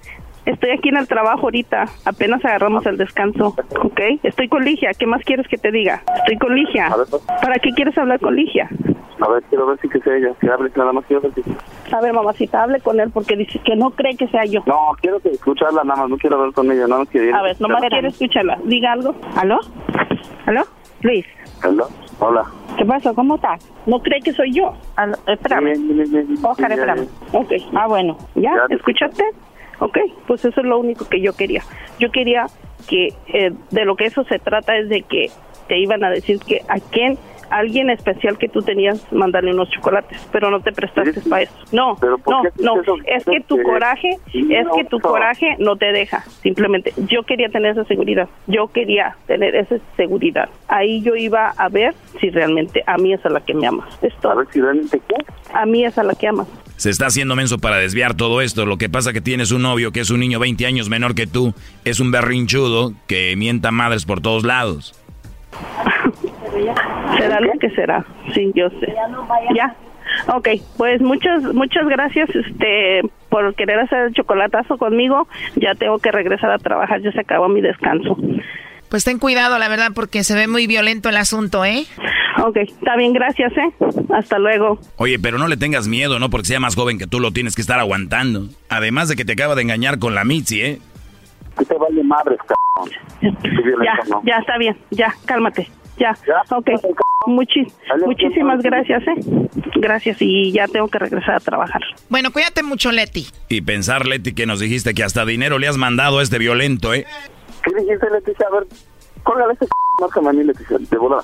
Estoy aquí en el trabajo ahorita. Apenas agarramos el descanso. ¿Ok? Estoy con Ligia. ¿Qué más quieres que te diga? Estoy con Ligia. A ver, pues. ¿Para qué quieres hablar con Ligia? A ver, quiero ver si que sea ella. Que hable, nada más quiero ver si... A ver, mamacita, hable con él porque dice que no cree que sea yo. No, quiero que escucharla nada más. No quiero hablar con ella. Nada más quiero ir. A ver, nomás quiero escucharla. Diga algo. ¿Aló? ¿Aló? Luis. Hello. Hola. ¿Qué pasó? ¿Cómo estás? ¿No cree que soy yo? Aló, espérame. Bien, espérame. ya. Ok. Ah, bueno. ¿Ya? Ya te ¿Escuchaste? Ok. Pues eso es lo único que yo quería. Yo quería que eh, de lo que eso se trata es de que te iban a decir que a quién, alguien especial que tú tenías, mandarle unos chocolates, pero no te prestaste para eso. No, ¿Pero por no, haces no. Es que tu coraje, es no, que tu coraje no te deja. Simplemente, yo quería tener esa seguridad. Yo quería tener esa seguridad. Ahí yo iba a ver si realmente a mí es a la que me amas. Es todo. A ver si realmente qué. A mí es a la que amas. Se está haciendo menso para desviar todo esto. Lo que pasa que tienes un novio que es un niño 20 años menor que tú. Es un berrinchudo que mienta madres por todos lados. Será lo que será. Sí, yo sé. Ya. Ok, pues muchas muchas gracias este por querer hacer el chocolatazo conmigo. Ya tengo que regresar a trabajar, ya se acabó mi descanso. Pues ten cuidado, la verdad, porque se ve muy violento el asunto, ¿eh? Ok, está bien, gracias, ¿eh? Hasta luego. Oye, pero no le tengas miedo, ¿no? Porque sea más joven que tú lo tienes que estar aguantando. Además de que te acaba de engañar con la Mitzi, ¿eh? Que te vale madres, cabrón. Qué Ya, ¿no? ya está bien, ya, cálmate. Ya, ok. Muchis- muchísimas gracias, ¿eh? Gracias y ya tengo que regresar a trabajar. Bueno, cuídate mucho, Leti. Y pensar, Leti, que nos dijiste que hasta dinero le has mandado a este violento, ¿eh? ¿Qué dijiste, Leticia? A ver, cólgale ese c***, márcame a mí, Leticia, de volada.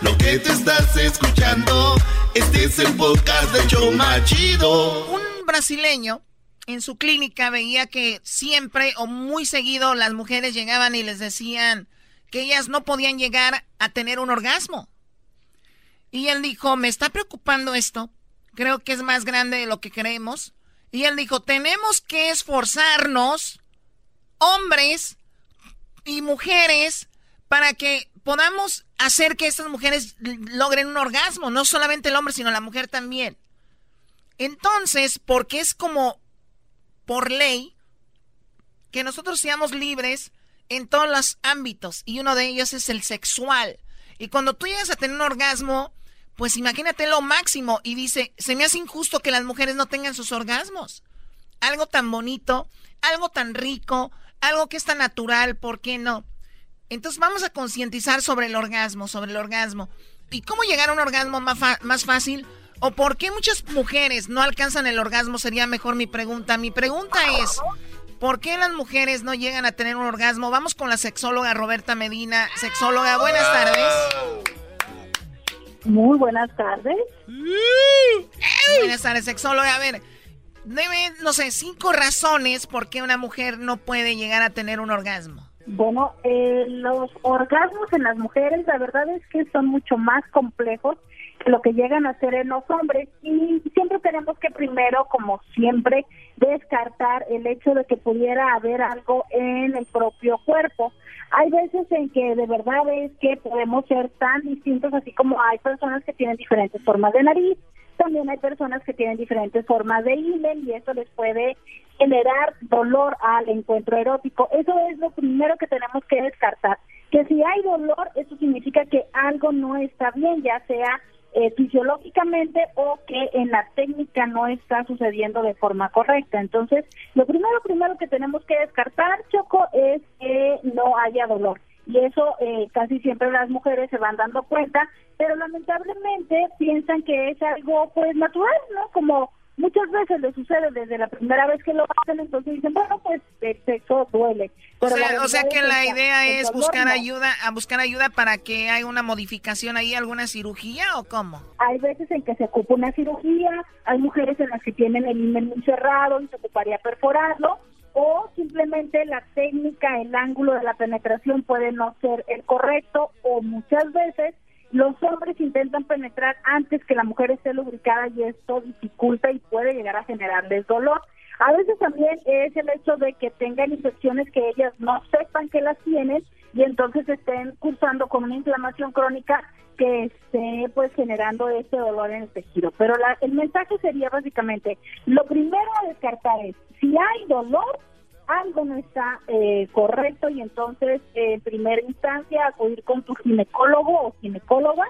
Lo que te estás escuchando, este es el podcast de Choma Chido. Un brasileño en su clínica veía que siempre o muy seguido las mujeres llegaban y les decían que ellas no podían llegar a tener un orgasmo. Y él dijo, me está preocupando esto, creo que es más grande de lo que creemos. Y él dijo, tenemos que esforzarnos, hombres y mujeres, para que podamos hacer que estas mujeres logren un orgasmo, no solamente el hombre, sino la mujer también. Entonces, porque es como por ley que nosotros seamos libres en todos los ámbitos y uno de ellos es el sexual. Y cuando tú llegas a tener un orgasmo, pues imagínate lo máximo y dice, se me hace injusto que las mujeres no tengan sus orgasmos. Algo tan bonito, algo tan rico, algo que es tan natural, ¿por qué no? Entonces vamos a concientizar sobre el orgasmo, sobre el orgasmo. ¿Y cómo llegar a un orgasmo más, más fácil? ¿O por qué muchas mujeres no alcanzan el orgasmo? Sería mejor mi pregunta. Mi pregunta es, ¿por qué las mujeres no llegan a tener un orgasmo? Vamos con la sexóloga Roberta Medina. Sexóloga, buenas tardes. Muy buenas tardes. Buenas tardes, sexóloga. A ver, debe, no sé, cinco razones por qué una mujer no puede llegar a tener un orgasmo. Bueno, eh, los orgasmos en las mujeres, la verdad es que son mucho más complejos que lo que llegan a ser en los hombres y siempre tenemos que primero, como siempre, descartar el hecho de que pudiera haber algo en el propio cuerpo. Hay veces en que de verdad es que podemos ser tan distintos, así como hay personas que tienen diferentes formas de nariz, también hay personas que tienen diferentes formas de himen y eso les puede generar dolor al encuentro erótico. Eso es lo primero que tenemos que descartar. Que si hay dolor, eso significa que algo no está bien, ya sea eh, fisiológicamente o que en la técnica no está sucediendo de forma correcta. Entonces, lo primero, primero que tenemos que descartar, Choco, es que no haya dolor y eso eh, casi siempre las mujeres se van dando cuenta, pero lamentablemente piensan que es algo pues natural, ¿no? Como muchas veces le sucede desde la primera vez que lo hacen, entonces dicen, bueno, pues el sexo duele. o sea, o sea que la idea es buscar ayuda, a buscar ayuda para que haya una modificación ahí, alguna cirugía o cómo? Hay veces en que se ocupa una cirugía, hay mujeres en las que tienen el himen muy cerrado y se ocuparía perforarlo, o simplemente la técnica, el ángulo de la penetración puede no ser el correcto o muchas veces los hombres intentan penetrar antes que la mujer esté lubricada y esto dificulta y puede llegar a generarles dolor. A veces también es el hecho de que tengan infecciones que ellas no sepan que las tienen y entonces estén cursando con una inflamación crónica que esté pues generando ese dolor en el tejido. Pero el mensaje sería básicamente, lo primero a descartar es, si hay dolor, algo no está eh, correcto y entonces en primera instancia acudir con tu ginecólogo o ginecóloga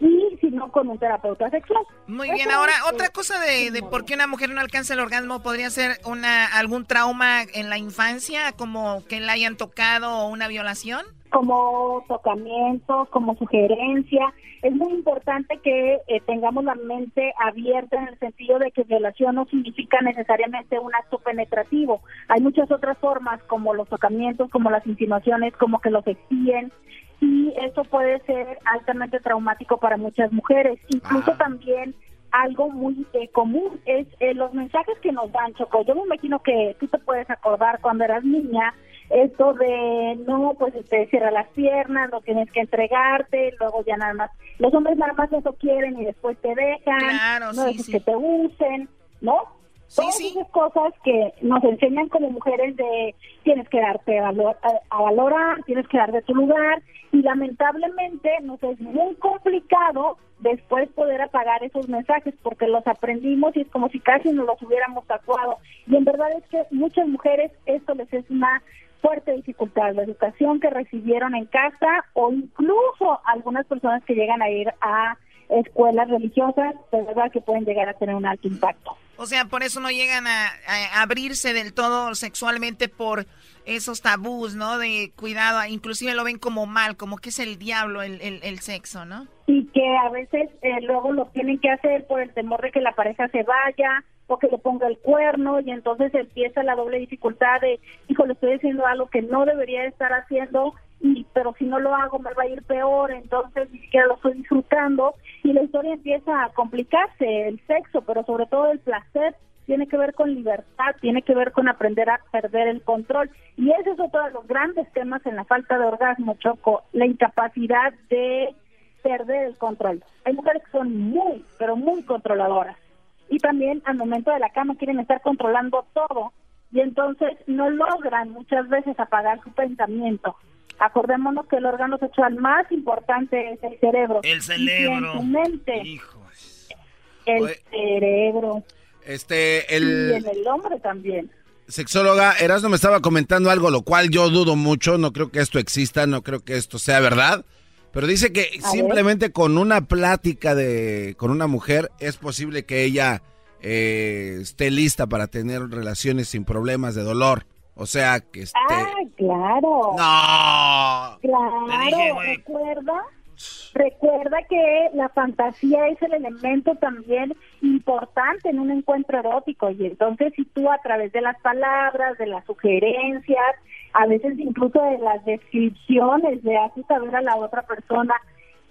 y si no con un terapeuta sexual. Muy bien, ahora otra cosa de, de, por qué una mujer no alcanza el orgasmo podría ser una algún trauma en la infancia, como que la hayan tocado o una violación como tocamiento, como sugerencia. Es muy importante que eh, tengamos la mente abierta en el sentido de que violación no significa necesariamente un acto penetrativo. Hay muchas otras formas, como los tocamientos, como las insinuaciones, como que los expíen, y eso puede ser altamente traumático para muchas mujeres. Incluso también algo muy eh, común es eh, los mensajes que nos dan, Choco. Yo me imagino que tú te puedes acordar cuando eras niña, esto de no, pues te cierra las piernas, no tienes que entregarte, luego ya nada más, los hombres nada más eso quieren y después te dejan, no es que te usen, ¿no? Todas esas cosas que nos enseñan como mujeres de tienes que darte a, a, valorar, tienes que dar de tu lugar y lamentablemente nos es muy complicado después poder apagar esos mensajes porque los aprendimos y es como si casi nos los hubiéramos tatuado. Y en verdad es que muchas mujeres esto les es una fuerte dificultad, la educación que recibieron en casa o incluso algunas personas que llegan a ir a escuelas religiosas, de verdad que pueden llegar a tener un alto impacto. O sea, por eso no llegan a, abrirse del todo sexualmente por esos tabús, ¿no? De cuidado, inclusive lo ven como mal, como que es el diablo el, el, sexo, ¿no? Y que a veces eh, luego lo tienen que hacer por el temor de que la pareja se vaya o que le ponga el cuerno y entonces empieza la doble dificultad de, hijo, le estoy haciendo algo que no debería estar haciendo y pero si no lo hago me va a ir peor, entonces ni siquiera lo estoy disfrutando. Y la historia empieza a complicarse, el sexo, pero sobre todo el placer tiene que ver con libertad, tiene que ver con aprender a perder el control. Y ese es otro de los grandes temas en la falta de orgasmo, Choco, la incapacidad de perder el control. Hay mujeres que son muy, pero muy controladoras. Y también al momento de la cama quieren estar controlando todo. Y entonces no logran muchas veces apagar su pensamiento. Acordémonos que el órgano sexual más importante es el cerebro. El cerebro. Y mente. El cerebro. Este, el... Y en el hombre también. Sexóloga, Erasmo me estaba comentando algo, lo cual yo dudo mucho, no creo que esto exista, no creo que esto sea verdad, pero dice que simplemente con una plática de, con una mujer es posible que ella eh, esté lista para tener relaciones sin problemas de dolor. O sea, que esté... ¡Ah, claro! ¡No! Claro, ¿recuerda? Recuerda que la fantasía es el elemento también importante en un encuentro erótico y entonces si tú a través de las palabras, de las sugerencias, a veces incluso de las descripciones le haces saber a la otra persona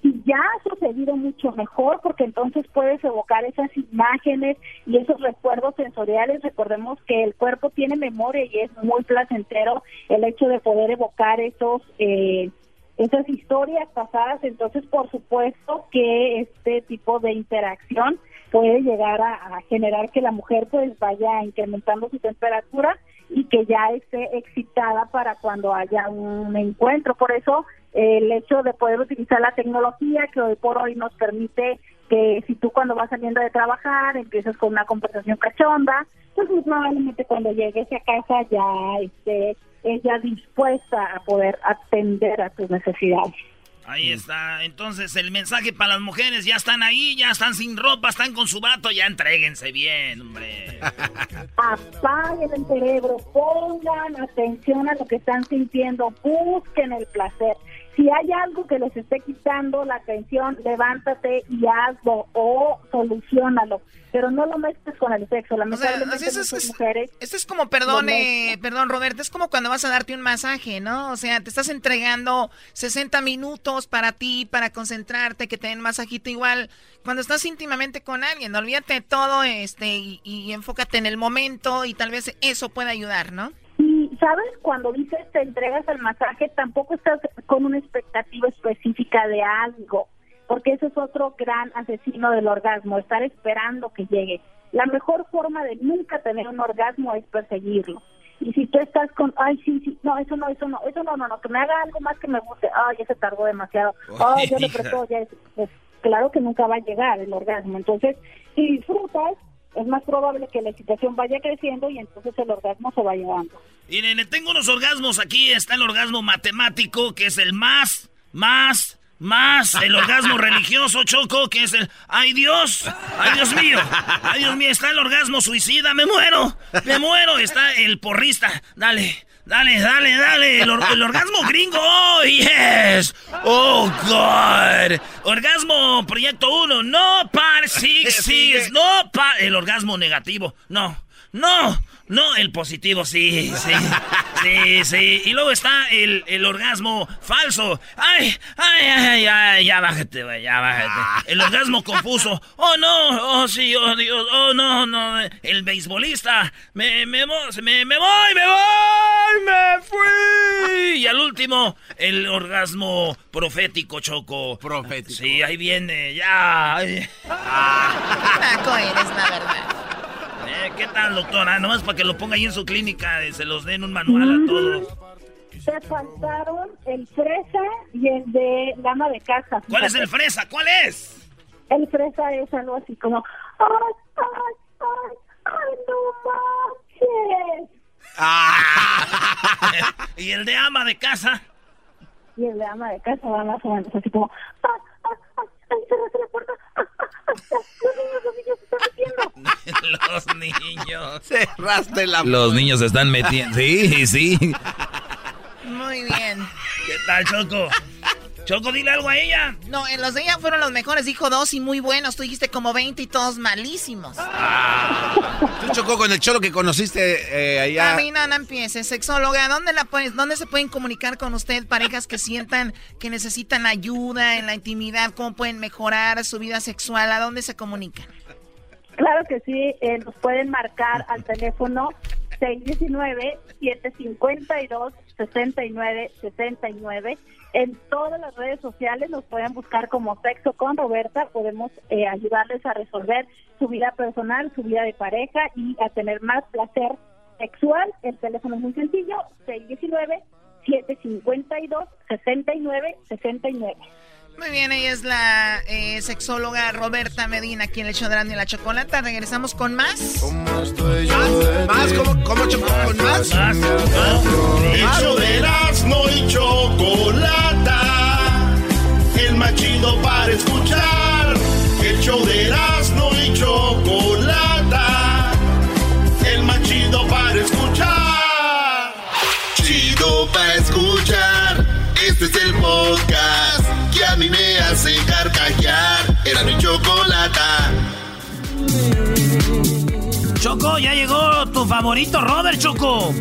y ya ha sucedido mucho mejor porque entonces puedes evocar esas imágenes y esos recuerdos sensoriales. Recordemos que el cuerpo tiene memoria y es muy placentero el hecho de poder evocar esos eh, esas historias pasadas. Entonces, por supuesto que este tipo de interacción puede llegar a, a generar que la mujer pues vaya incrementando su temperatura y que ya esté excitada para cuando haya un encuentro. Por eso el hecho de poder utilizar la tecnología que hoy por hoy nos permite que si tú cuando vas saliendo de trabajar empiezas con una conversación cachonda, pues muy probablemente cuando llegues a casa ya esté ella dispuesta a poder atender a tus necesidades. Ahí está. Entonces, el mensaje para las mujeres, ya están ahí, ya están sin ropa, están con su vato, ya entréguense bien, hombre. Apaguen el cerebro, pongan atención a lo que están sintiendo, busquen el placer. Si hay algo que les esté quitando la atención, levántate y hazlo o solucionalo. Pero no lo mezcles con el sexo. Lamentablemente, eso es, mujeres. Esto es como, perdón, eh, perdón, Roberto, es como cuando vas a darte un masaje, ¿no? O sea, te estás entregando 60 minutos para ti, para concentrarte, que te den masajito igual. Cuando estás íntimamente con alguien, olvídate de todo este y, y enfócate en el momento y tal vez eso pueda ayudar, ¿no? Sabes, cuando dices te entregas al masaje, tampoco estás con una expectativa específica de algo, porque ese es otro gran asesino del orgasmo, estar esperando que llegue. La mejor forma de nunca tener un orgasmo es perseguirlo. Y si tú estás con, ay, sí, sí, no, eso no, eso no, eso no, no, no, que me haga algo más que me guste, ay, ya se tardó demasiado, ay, ya le ya es, pues, claro que nunca va a llegar el orgasmo. Entonces, si disfrutas, es más probable que la excitación vaya creciendo y entonces el orgasmo se va llevando. Miren, tengo unos orgasmos aquí. Está el orgasmo matemático, que es el más, más, más. El orgasmo religioso, Choco, que es el... ¡Ay, Dios! ¡Ay, Dios mío! ¡Ay, Dios mío! Está el orgasmo suicida. ¡Me muero! ¡Me muero! Está el porrista. Dale. Dale, dale, dale. El, orgasmo gringo. Oh, yes. Oh, God. Orgasmo proyecto 1. No, par, six, six. No, par. El orgasmo negativo. No. No. No, el positivo, sí, sí. Sí, sí. Y luego está el, el orgasmo falso. Ay, ay, ay, ay, ya bájate, güey, ya bájate. El orgasmo confuso. Oh, no, oh, sí, oh, Dios, oh, no, no. El beisbolista. Me, me, me, me voy, me voy, me fui. Y al último, el orgasmo profético, Choco. Profético. Sí, ahí viene, ya. Ah, eres, la verdad. Eh, ¿Qué tal, doctora? Nomás para que lo ponga ahí en su clínica y se los den un manual a todos. Te faltaron el fresa y el de dama de casa. ¿Cuál es el fresa? ¿Cuál es? El fresa es algo así como... ¡Ay, ay, ay! ¡Ay, no manches! Ah. ¿Y el de ama de casa? Y el de ama de casa va más o menos así como... ¡Ay, ay, ay! ¡Ay, cerraste la puerta! ¡Ay, ay, ay! ¡Los niños, los niños se están metiendo! Los niños. Cerraste la Los niños se están metiendo. Sí, sí. Muy bien. ¿Qué tal, Choco? Choco, dile algo a ella. No, en los de ella fueron los mejores. Dijo dos y muy buenos. Tú dijiste como 20 y todos malísimos. Tú chocó con el cholo que conociste eh, allá. A mí no, no empieces. Sexóloga, ¿dónde, la puedes, ¿dónde se pueden comunicar con usted parejas que sientan que necesitan ayuda en la intimidad? ¿Cómo pueden mejorar su vida sexual? ¿A dónde se comunican? Claro que sí, eh, nos pueden marcar al teléfono 619-752-6969. En todas las redes sociales nos pueden buscar como Sexo con Roberta. Podemos eh, ayudarles a resolver su vida personal, su vida de pareja y a tener más placer sexual. El teléfono es muy sencillo, 619-752-6969. Muy bien, ella es la eh, sexóloga Roberta Medina, aquí en el Erasmo y la Chocolata. Regresamos con más. ¿Más? ¿Más? ¿Cómo, cómo chocó con más? El show de Erasmo y Chocolata. El más chido para escuchar. El show de Erasmo y Chocolata. El más chido para escuchar. Chido para escuchar. Este es el podcast que a mí me hace carcajear. Era mi chocolata. Choco, ya llegó tu favorito Robert, Choco.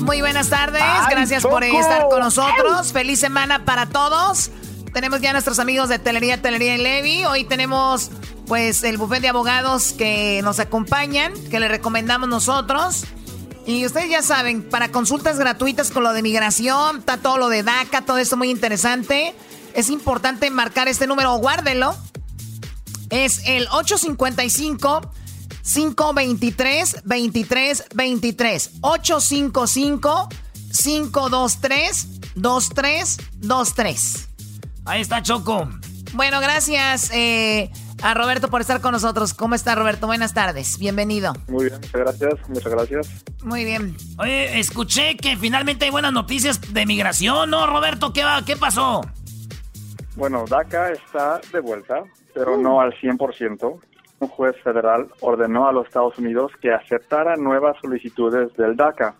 Muy buenas tardes, gracias por estar con nosotros. Feliz semana para todos. Tenemos ya nuestros amigos de Telería, Telería y Levi. Hoy tenemos pues el buffet de abogados que nos acompañan, que le recomendamos nosotros. Y ustedes ya saben, para consultas gratuitas con lo de migración, está todo lo de DACA, todo esto muy interesante. Es importante marcar este número, guárdelo. Es el 855 523 2323 855 523 2323. Ahí está Choco. Bueno, gracias. Eh, a Roberto por estar con nosotros. ¿Cómo está Roberto? Buenas tardes, bienvenido. Muy bien, muchas gracias, muchas gracias. Muy bien. Oye, escuché que finalmente hay buenas noticias de migración, ¿no, Roberto? ¿Qué, va, qué pasó? Bueno, DACA está de vuelta, pero no al 100%. Un juez federal ordenó a los Estados Unidos que aceptara nuevas solicitudes del DACA,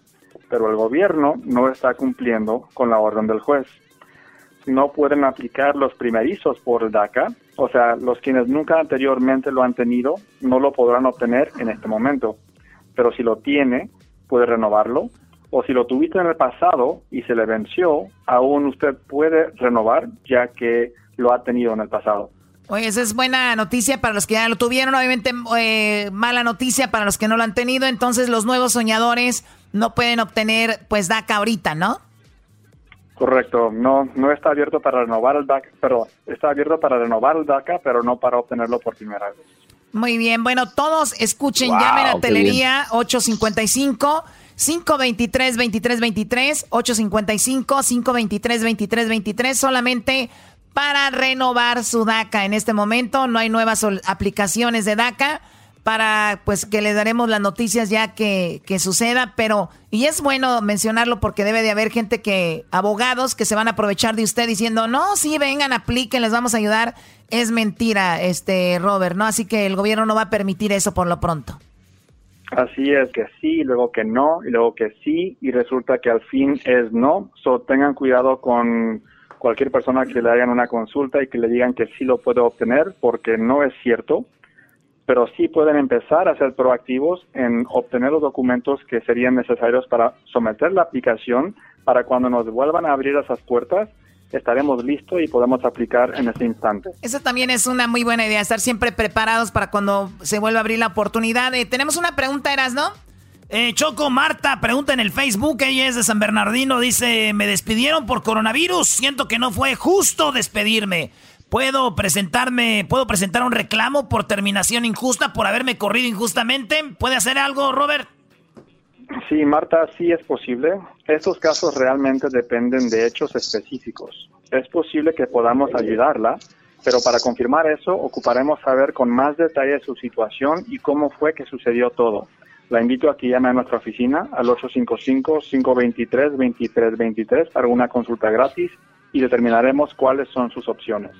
pero el gobierno no está cumpliendo con la orden del juez no pueden aplicar los primerizos por el DACA, o sea, los quienes nunca anteriormente lo han tenido no lo podrán obtener en este momento, pero si lo tiene, puede renovarlo, o si lo tuviste en el pasado y se le venció, aún usted puede renovar ya que lo ha tenido en el pasado. Oye, esa es buena noticia para los que ya lo tuvieron, obviamente eh, mala noticia para los que no lo han tenido, entonces los nuevos soñadores no pueden obtener pues DACA ahorita, ¿no? Correcto, no, no está abierto para renovar el DACA, pero está abierto para renovar el DACA, pero no para obtenerlo por primera vez. Muy bien, bueno, todos escuchen, llamen a Telería 855 523 2323 855 523 2323 solamente para renovar su DACA. En este momento no hay nuevas aplicaciones de DACA para pues que le daremos las noticias ya que, que, suceda, pero y es bueno mencionarlo porque debe de haber gente que, abogados que se van a aprovechar de usted diciendo, no, sí, vengan, apliquen, les vamos a ayudar. Es mentira, este Robert, ¿no? Así que el gobierno no va a permitir eso por lo pronto. Así es, que sí, luego que no, y luego que sí, y resulta que al fin es no. So, tengan cuidado con cualquier persona que le hagan una consulta y que le digan que sí lo puede obtener, porque no es cierto pero sí pueden empezar a ser proactivos en obtener los documentos que serían necesarios para someter la aplicación para cuando nos vuelvan a abrir esas puertas estaremos listos y podemos aplicar en ese instante. Eso también es una muy buena idea, estar siempre preparados para cuando se vuelva a abrir la oportunidad. Eh, tenemos una pregunta, Eras, ¿no? Eh, Choco Marta pregunta en el Facebook, ella es de San Bernardino, dice, me despidieron por coronavirus, siento que no fue justo despedirme. ¿Puedo presentarme, puedo presentar un reclamo por terminación injusta, por haberme corrido injustamente? ¿Puede hacer algo, Robert? Sí, Marta, sí es posible. Estos casos realmente dependen de hechos específicos. Es posible que podamos ayudarla, pero para confirmar eso ocuparemos saber con más detalle su situación y cómo fue que sucedió todo. La invito a que llame a nuestra oficina al 855-523-2323 para una consulta gratis y determinaremos cuáles son sus opciones.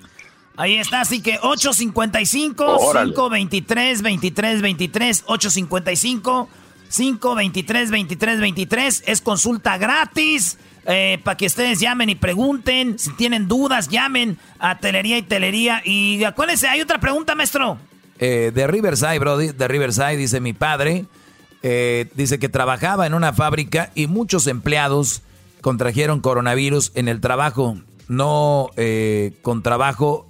Ahí está, así que 855-523-2323, 855-523-2323, es consulta gratis. Eh, para que ustedes llamen y pregunten, si tienen dudas, llamen a Telería y Telería. Y acuérdense, hay otra pregunta, maestro. Eh, de Riverside, Brody, de Riverside, dice mi padre, eh, dice que trabajaba en una fábrica y muchos empleados contrajeron coronavirus en el trabajo, no eh,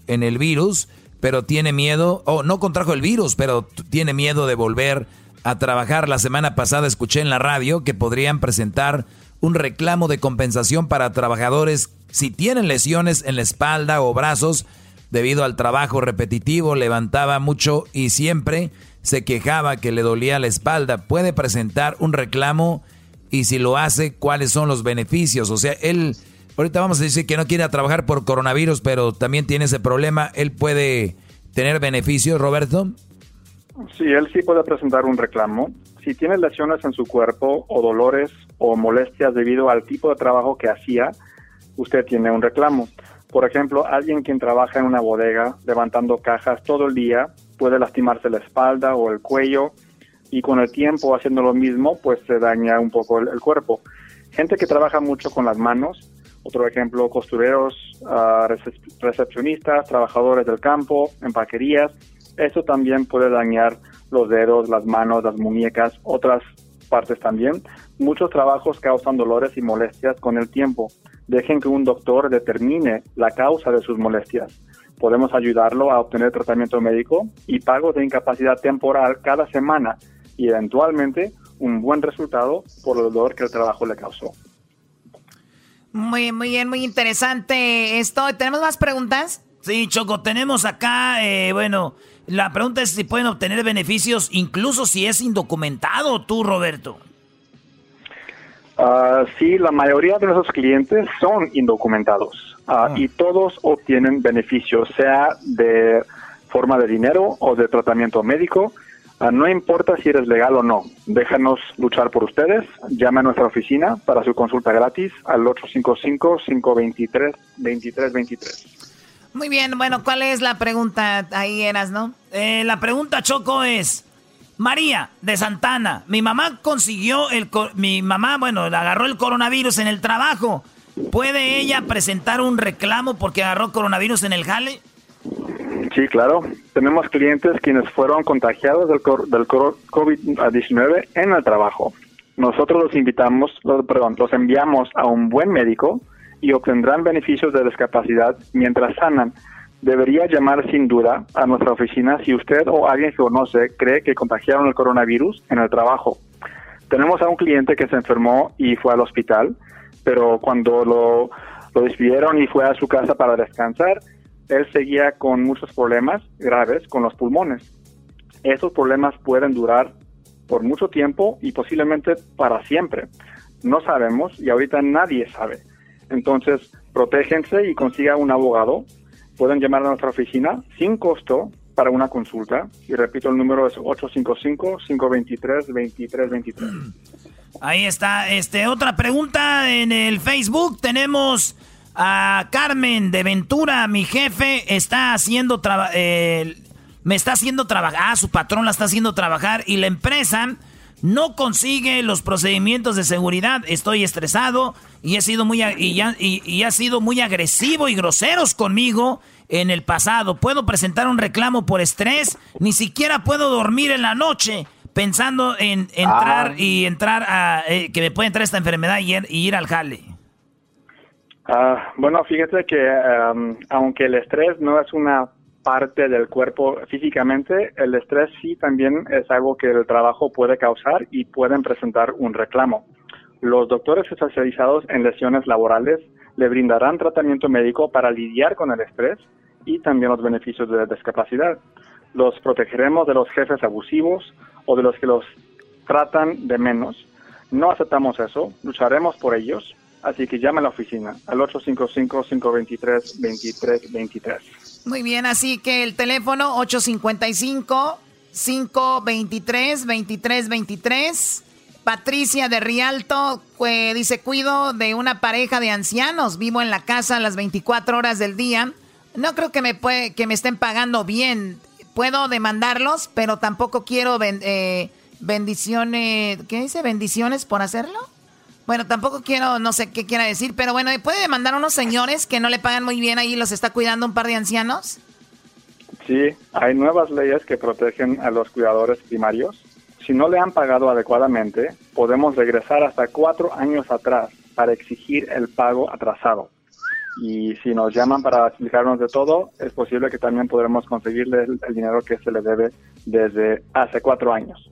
en el virus, pero tiene miedo, o no contrajo el virus, pero tiene miedo de volver a trabajar. La semana pasada escuché en la radio que podrían presentar un reclamo de compensación para trabajadores si tienen lesiones en la espalda o brazos debido al trabajo repetitivo, levantaba mucho y siempre se quejaba que le dolía la espalda. Puede presentar un reclamo y si lo hace, cuáles son los beneficios. O sea, él, ahorita vamos a decir que no quiere trabajar por coronavirus, pero también tiene ese problema. ¿Él puede tener beneficios, Roberto? Sí, él sí puede presentar un reclamo. Si tiene lesiones en su cuerpo o dolores o molestias debido al tipo de trabajo que hacía, usted tiene un reclamo. Por ejemplo, alguien quien trabaja en una bodega levantando cajas todo el día puede lastimarse la espalda o el cuello y con el tiempo haciendo lo mismo, pues se daña un poco el, cuerpo. Gente que trabaja mucho con las manos Otro ejemplo, costureros, recep- recepcionistas, trabajadores del campo, empaquerías. Eso también puede dañar los dedos, las manos, las muñecas, otras partes también. Muchos trabajos causan dolores y molestias con el tiempo. Dejen que un doctor determine la causa de sus molestias. Podemos ayudarlo a obtener tratamiento médico y pago de incapacidad temporal cada semana y eventualmente un buen resultado por el dolor que el trabajo le causó. Muy, muy bien, muy interesante esto. ¿Tenemos más preguntas? Sí, Choco, tenemos acá, eh, bueno, la pregunta es si pueden obtener beneficios incluso si es indocumentado tú, Roberto. Ah, sí, la mayoría de nuestros clientes son indocumentados ah, y todos obtienen beneficios, sea de forma de dinero o de tratamiento médico. Ah, no importa si eres legal o no, déjanos luchar por ustedes. Llame a nuestra oficina para su consulta gratis al 855-523-2323. Muy bien, bueno, ¿cuál es la pregunta? Ahí eras, ¿no? Eh, la pregunta, Choco, es... María de Santana, mi mamá consiguió el... Mi mamá, bueno, agarró el coronavirus en el trabajo. ¿Puede ella presentar un reclamo porque agarró coronavirus en el jale? Sí, claro. Tenemos clientes quienes fueron contagiados del, del cor- COVID-19 en el trabajo. Nosotros los invitamos, los- perdón, los enviamos a un buen médico y obtendrán beneficios de discapacidad mientras sanan. Debería llamar sin duda a nuestra oficina si usted o alguien que conoce cree que contagiaron el coronavirus en el trabajo. Tenemos a un cliente que se enfermó y fue al hospital, pero cuando lo, lo despidieron y fue a su casa para descansar, él seguía con muchos problemas graves con los pulmones. Esos problemas pueden durar por mucho tiempo y posiblemente para siempre. No sabemos y ahorita nadie sabe. Entonces, protéjense y consiga un abogado. Pueden llamar a nuestra oficina sin costo para una consulta. Y repito, el número es 855-523-2323. Ahí está. Este, otra pregunta en el Facebook. Tenemos a Carmen de Ventura. Mi jefe está haciendo eh, me está haciendo trabajar. Ah, su patrón la está haciendo trabajar y la empresa no consigue los procedimientos de seguridad. Estoy estresado y he sido muy y, ya- y- y ha sido muy agresivo y groseros conmigo en el pasado. Puedo presentar un reclamo por estrés. Ni siquiera puedo dormir en la noche pensando en entrar Ah. y entrar a eh, que me puede entrar esta enfermedad y, y ir al jale. Ah, bueno, fíjate que am, aunque el estrés no es una parte del cuerpo físicamente, el estrés sí también es algo que el trabajo puede causar y pueden presentar un reclamo. Los doctores especializados en lesiones laborales le brindarán tratamiento médico para lidiar con el estrés y también los beneficios de discapacidad. Los protegeremos de los jefes abusivos o de los que los tratan de menos. No aceptamos eso, lucharemos por ellos, así que llame a la oficina al 855-523-2323. Muy bien, así que el teléfono 855-523-2323. Patricia de Rialto pues, dice, cuido de una pareja de ancianos, vivo en la casa las 24 horas del día. No creo que me, puede, que me estén pagando bien. Puedo demandarlos, pero tampoco quiero eh, bendiciones, ¿qué dice? ¿Bendiciones por hacerlo? Bueno, tampoco quiero, no sé qué quiera decir, pero bueno, ¿puede demandar a unos señores que no le pagan muy bien ahí los está cuidando un par de ancianos? Sí, hay nuevas leyes que protegen a los cuidadores primarios. Si no le han pagado adecuadamente, podemos regresar hasta cuatro años atrás para exigir el pago atrasado. Y si nos llaman para explicarnos de todo, es posible que también podremos conseguirle el dinero que se le debe desde hace cuatro años.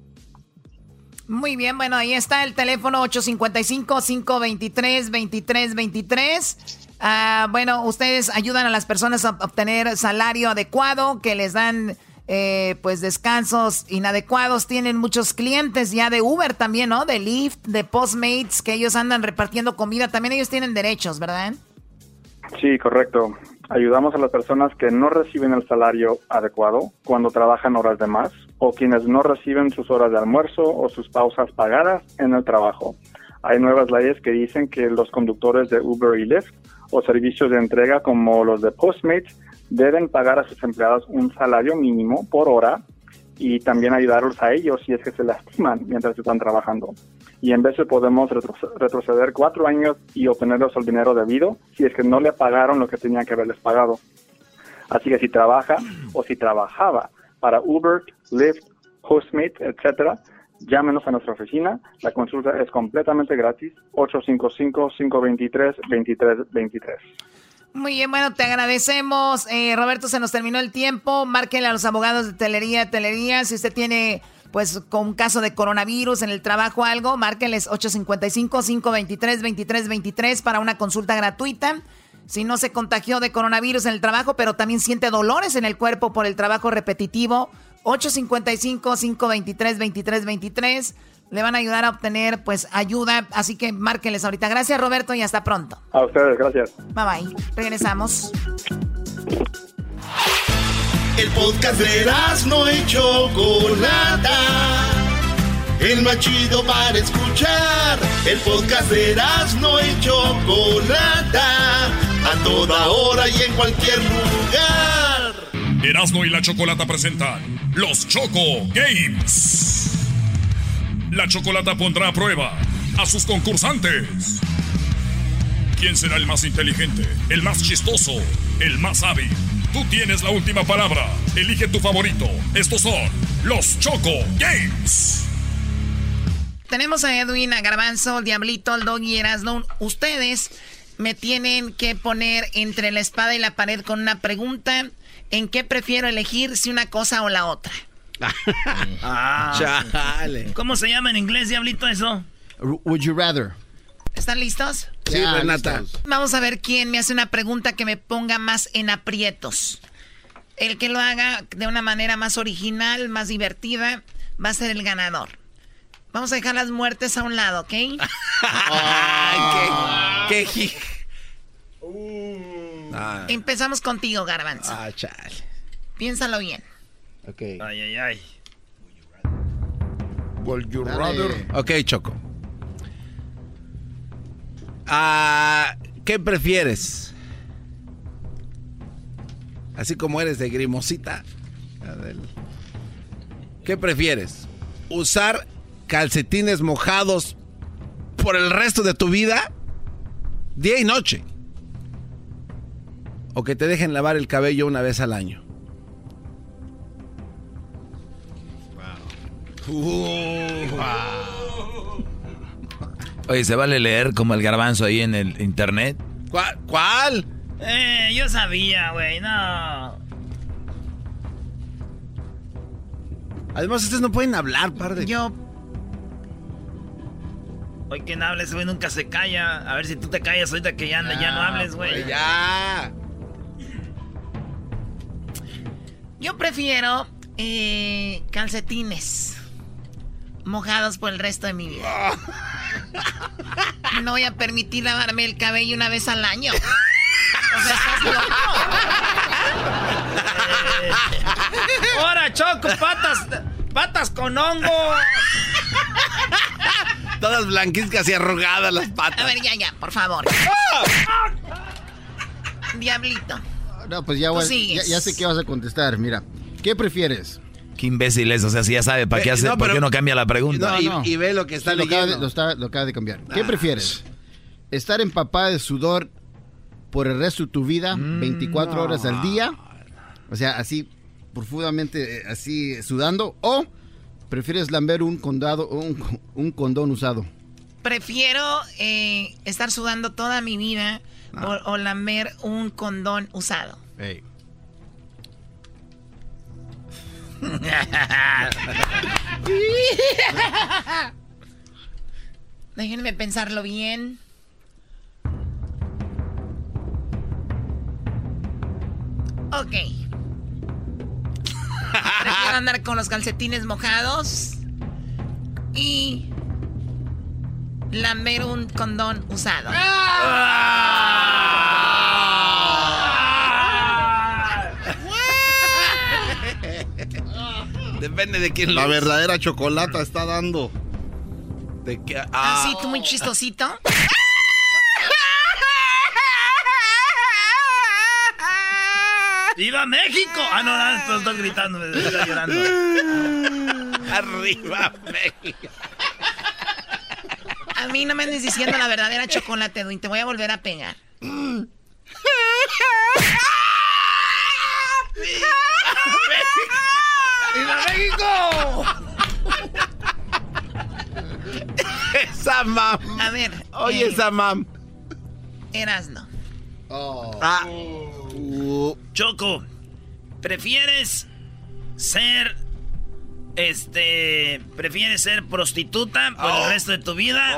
Muy bien, bueno, ahí está el teléfono 855-523-2323. Ah, bueno, ustedes ayudan a las personas a obtener salario adecuado, que les dan eh, pues descansos inadecuados. Tienen muchos clientes ya de Uber también, ¿no? De Lyft, de Postmates, que ellos andan repartiendo comida. También ellos tienen derechos, ¿verdad? Sí, correcto. Ayudamos a las personas que no reciben el salario adecuado cuando trabajan horas de más o quienes no reciben sus horas de almuerzo o sus pausas pagadas en el trabajo. Hay nuevas leyes que dicen que los conductores de Uber y Lyft o servicios de entrega como los de Postmates deben pagar a sus empleados un salario mínimo por hora y también ayudarlos a ellos si es que se lastiman mientras están trabajando. y en veces podemos retroce- retroceder cuatro años y obtenerles el dinero debido si es que no le pagaron lo que tenían que haberles pagado. Así que si trabaja o si trabajaba para Uber, Lyft, Postmates, etcétera, llámenos a nuestra oficina. La consulta es completamente gratis. 855-523-2323. Muy bien, bueno, te agradecemos. Eh, Roberto, se nos terminó el tiempo. Márquenle a los abogados de Telería, Telería. Si usted tiene, pues, con un caso de coronavirus en el trabajo algo, márquenles 855-523-2323 para una consulta gratuita. Si no se contagió de coronavirus en el trabajo, pero también siente dolores en el cuerpo por el trabajo repetitivo, 855-523-2323. Le van a ayudar a obtener, pues, ayuda. Así que márquenles ahorita. Gracias, Roberto, y hasta pronto. A ustedes, gracias. Bye bye. Regresamos. El podcast de no y Chocolata. El más chido para escuchar. El podcast de no y Chocolata. A toda hora y en cualquier lugar. Erasmo y la Chocolata presentan los Choco Games. La Chocolata pondrá a prueba a sus concursantes. ¿Quién será el más inteligente, el más chistoso, el más hábil? Tú tienes la última palabra. Elige tu favorito. Estos son los Choco Games. Tenemos a Edwin, a Garbanzo, el Diablito, el Doggy y Erasno. Ustedes me tienen que poner entre la espada y la pared con una pregunta. ¿En qué prefiero elegir si una cosa o la otra? Ah. Chale. ¿Cómo se llama en inglés, diablito, eso? Would you rather? ¿Están listos? Sí, Ya, Renata. listos. Vamos a ver quién me hace una pregunta que me ponga más en aprietos. El que lo haga de una manera más original, más divertida, va a ser el ganador. Vamos a dejar las muertes a un lado, ¿ok? Ay, qué, qué Empezamos contigo, Garbanzo. ah, chale. Piénsalo bien. Ok. Ay, ay, ay. Would you rather? Ok, Choco. Ah, ¿Qué prefieres? Así como eres de grimosita. Adel. ¿Qué prefieres? ¿Usar calcetines mojados por el resto de tu vida? Día y noche. ¿O que te dejen lavar el cabello una vez al año? Oye, ¿se vale leer como el garbanzo ahí en el internet? ¿Cuál? ¿Cuál? Eh, yo sabía, güey, no. Además, ustedes no pueden hablar, par de... Yo... Hoy quien hable, ese güey nunca se calla. A ver si tú te callas ahorita que ya, ya no hables, güey. Ya. Yo prefiero eh, calcetines mojados por el resto de mi vida. No voy a permitir lavarme el cabello una vez al año. O sea, estás loco. ¡Ahora, Choco! ¡Patas! ¡Patas con hongo! Todas blanquizcas y arrugadas las A patas. ver, ya, ya, por favor. Diablito. No, pues ya, voy- ya, ya sé qué vas a contestar. Mira, ¿qué prefieres? Qué imbécil es, o sea, si ya sabe para qué, hace, no, ¿por qué pero- no cambia la pregunta? No, y- y ve lo que está Sí, lo, acaba de, leyendo. lo está- lo acaba de cambiar. ¿Qué Ah. prefieres? ¿Estar empapada de sudor por el resto de tu vida, Mm, 24 horas al día? O sea, así profundamente, eh, así sudando. ¿O prefieres lamber un, condado, un, un condón usado? Prefiero eh, estar sudando toda mi vida o, o lamer un condón usado. Ey. Déjenme pensarlo bien. Ok. Prefiero andar con los calcetines mojados y lamer un condón usado. Depende de quién La lo verdadera chocolata está dando. De que, Ah, ah, sí, tú muy chistosito. ¡Viva México! Ah, no, no, estás- estás gritando, estás llorando. Arriba, México. A mí no me andes diciendo la verdadera chocolate, Edwin. Te voy a volver a pegar. ¡Viva México! esa mam. A ver. Oye, eh, esa mam. Erasno. Ah. Choco, ¿prefieres ser este, prefieres ser prostituta por el Oh. resto de tu vida?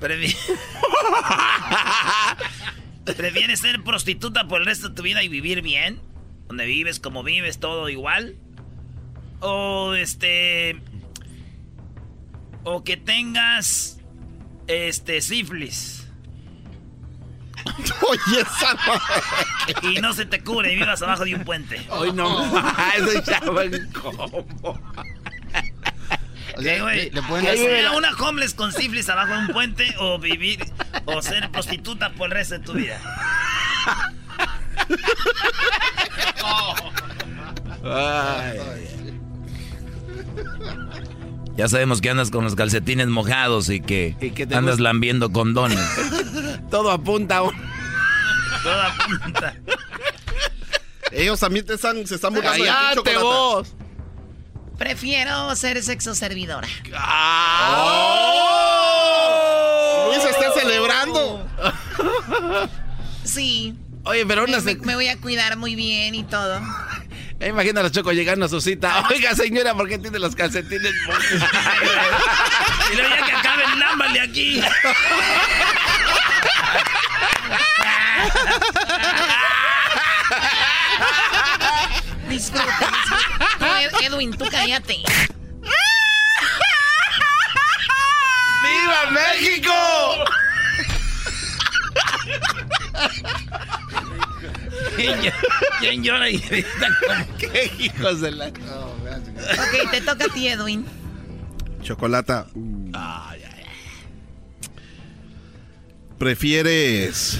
Prefi- ¿Prefieres ser prostituta por el resto de tu vida y vivir bien? Donde vives, como vives, todo igual. O este. O que tengas. Este, sífilis. Oye, esa Y no se te cubre y vivas abajo de un puente. Hoy no eso ya va en combo. ¿Qué, güey? le- le pueden ¿Que dar- sea una homeless con sífilis abajo de un puente o vivir o ser prostituta por el resto de tu vida? Ya sabemos que andas con los calcetines mojados y que, que te andas gusta- lambiendo condones. Todo apunta a un... Toda punta. Ellos también te están, se están burlando de ti, ¡Cállate Chocolata. vos! Prefiero ser sexo servidora. Luis está celebrando. Sí. Oye, pero una... Me, se- me voy a cuidar muy bien y todo. Eh, Imagina a los chocos llegando a su cita. Oiga, señora, ¿por qué tiene los calcetines? Y luego ya que acaben, lámbale aquí. Disfruta. No, Ed- Edwin, tú cállate. ¡Viva México! ¿Quién, ll- quién llora y grita como ¡Qué hijos de la... Ok, te toca a ti, Edwin. Chocolata. ¿Prefieres.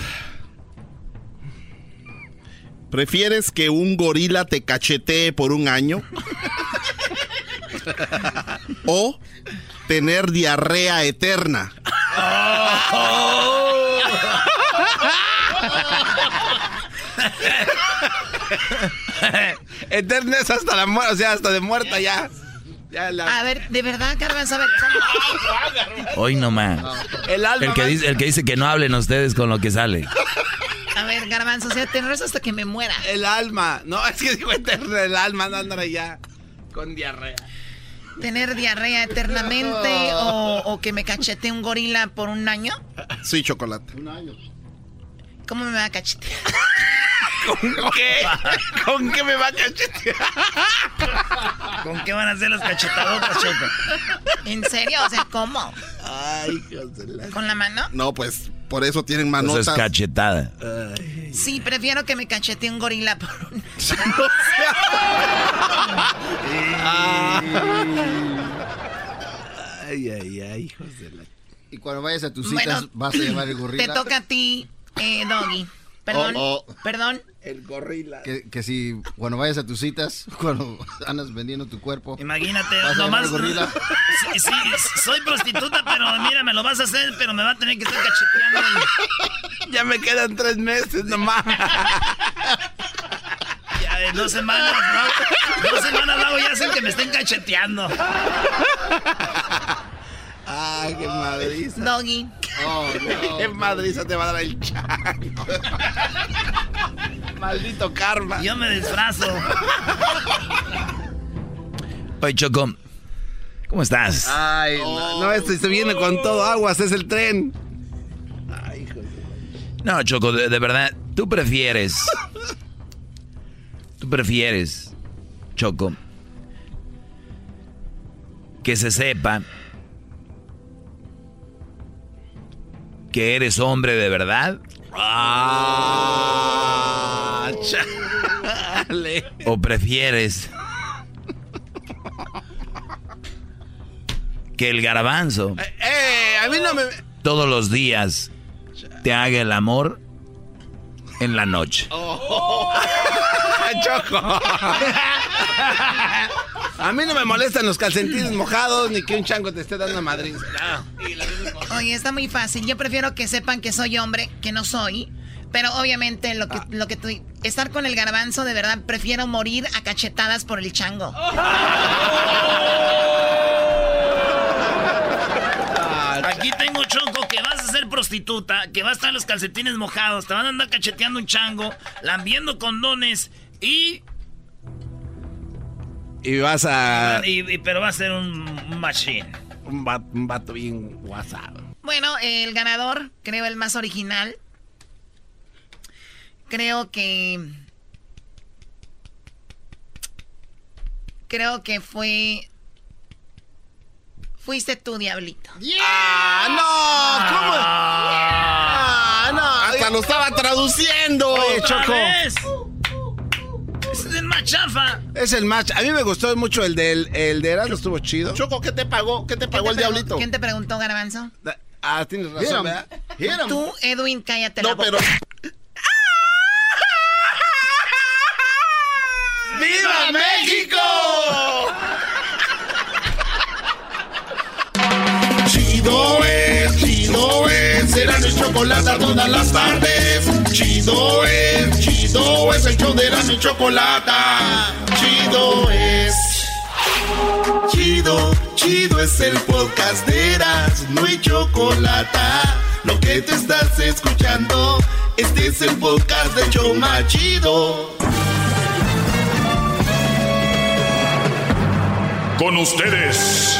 ¿Prefieres que un gorila te cachetee por un año? ¿O tener diarrea eterna? Eterna es hasta la muerte, o sea, hasta de muerta ya. Ya la... A ver, de verdad, Garbanzo, a ver. Hoy nomás. El alma El que, dice, el que dice que no hablen ustedes con lo que sale. A ver, Garbanzo, o sea, te rezo hasta que me muera. El alma. No, es que digo eterna, el alma andándole ya con diarrea. ¿Tener diarrea eternamente o, o que me cachete un gorila por un año? Sí, chocolate. ¿Cómo me va a cachetear? ¿Con qué? ¿Con qué me va a cachetear? ¿Con qué van a hacer las cachetadotas, Choco? ¿En serio? O sea, ¿cómo? Ay, hijos de la- ¿Con la mano? No, pues por eso tienen Eso manotas. es cachetada. Sí, prefiero que me cachete un gorila por un Ay, ay, ay, hijos de la... Y cuando vayas a tus Bueno, citas, vas a llevar el gorila. Te toca a ti, eh, Doggy. Perdón, Oh, oh. perdón. El gorila. Que, que si cuando vayas a tus citas, cuando andas vendiendo tu cuerpo. Imagínate, vas a llevar nomás. el gorila. Sí, sí, soy prostituta, pero mira, me lo vas a hacer, pero me va a tener que estar cacheteando. Ya me quedan tres meses nomás. Ya en dos semanas, ¿no? Dos semanas luego ya hacen que me estén cacheteando. Ay, qué madriza. Doggy. Oh, no. Qué madriza te va a dar el chango. Maldito karma. Yo me disfrazo. Oye, Choco, ¿cómo estás? Ay, no, no, este se viene con todo aguas, es el tren. No, Choco, de, de verdad, tú prefieres. Tú prefieres, Choco, que se sepa que eres hombre de verdad Ah, chale. o prefieres que el garbanzo Eh, a mí no me... todos los días te haga el amor en la noche. Choco. A mí no me molestan los calcetines mojados ni que un chango te esté dando madrid. Oye, está muy fácil. Yo prefiero que sepan que soy hombre, que no soy. Pero obviamente lo que, Ah. lo que tú, estar con el garbanzo, de verdad, prefiero morir a cachetadas por el chango. Aquí prostituta, que vas a estar los calcetines mojados, te van a andar cacheteando un chango, lambiendo condones y, Y vas a. y- y- pero va a ser un machine. Un vato, un vato bien WhatsApp. Bueno, el ganador, creo el más original. Creo que. Creo que fue. Fuiste tú, Diablito. ¡Ah, no! ¿Cómo? ¡Ah, no! Hasta lo estaba traduciendo. Oye, Choco. Ese es el más chafa. Es el match. A mí me gustó mucho el del el de Erasmo, estuvo chido. Choco, ¿qué te pagó? ¿Qué te ¿Quién pagó te el diablito? ¿Quién te preguntó, Garbanzo? Ah, tienes razón. ¿verdad? Tú, Edwin, cállate la No, boca. pero. Chido es, chido es, será mi chocolate todas las tardes. Chido es, chido es, el show de mi chocolate. Chido es. Chido, chido es el podcast de Eras, no hay chocolate. Lo que te estás escuchando, este es el podcast de Choma Chido. Con ustedes.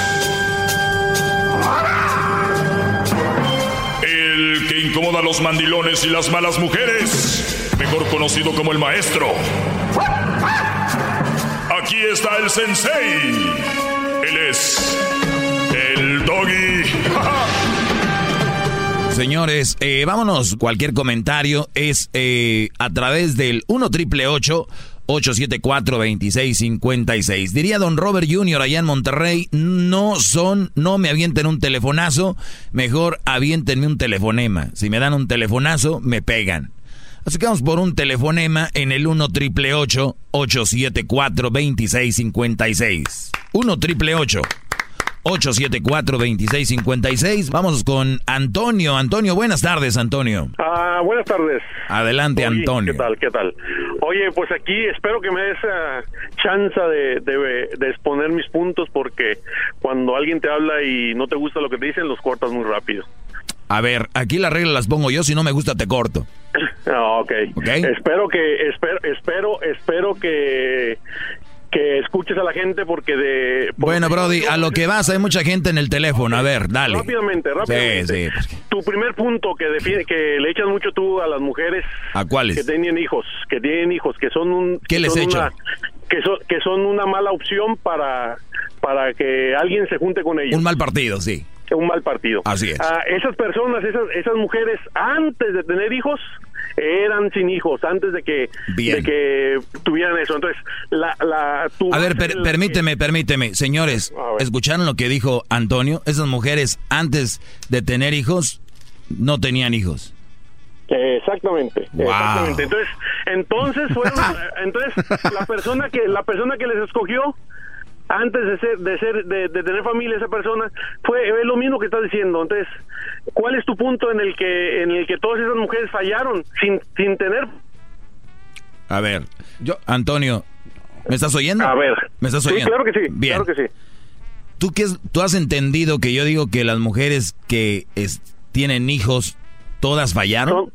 Incomoda a los mandilones y las malas mujeres. Mejor conocido como el maestro. Aquí está el sensei. Él es el doggy. Señores, eh, vámonos. Cualquier comentario es eh, a través del 1 triple 874 2656. Diría don Robert Jr. allá en Monterrey, no son, no me avienten un telefonazo, mejor avientenme un telefonema. Si me dan un telefonazo, me pegan. Así que vamos por un telefonema en el 1 triple 874 2656. 1 triple 874-2656. Vamos con Antonio. Antonio, buenas tardes, Antonio. Ah, buenas tardes. Adelante, Oye, Antonio. ¿Qué tal? ¿Qué tal? Oye, pues aquí espero que me des ah, chance de, de- de exponer mis puntos porque cuando alguien te habla y no te gusta lo que te dicen, los cortas muy rápido. A ver, aquí las reglas las pongo yo, si no me gusta te corto. Ah, ok. Espero que espero espero espero que que escuches a la gente porque de Bueno, Brody, a lo que vas, hay mucha gente en el teléfono. A ver, dale. rápidamente, rápidamente. Sí, sí. Tu primer punto que defiende, que le echas mucho tú a las mujeres ¿A cuáles? que tienen hijos, que tienen hijos, que son un ¿Qué les una- que son que son una mala opción para para que alguien se junte con ellos. Un mal partido, sí. Un mal partido. Así es. Ah, esas personas, esas esas mujeres antes de tener hijos eran sin hijos antes de que de que tuvieran eso. Entonces, la la tu A ver, per- la permíteme, permíteme. Señores, ¿escucharon lo que dijo Antonio? Esas mujeres antes de tener hijos no tenían hijos. Exactamente, Wow. exactamente. Entonces, entonces fueron, entonces la persona que la persona que les escogió antes de ser de ser de, de tener familia esa persona fue es lo mismo que estás diciendo. Entonces, ¿cuál es tu punto en el que en el que todas esas mujeres fallaron sin sin tener A ver, yo, Antonio, ¿me estás oyendo? A ver. ¿Me estás Sí, oyendo? claro que sí, Bien. claro que sí. ¿Tú, qué ¿Tú has entendido que yo digo que las mujeres que es- tienen hijos, todas fallaron?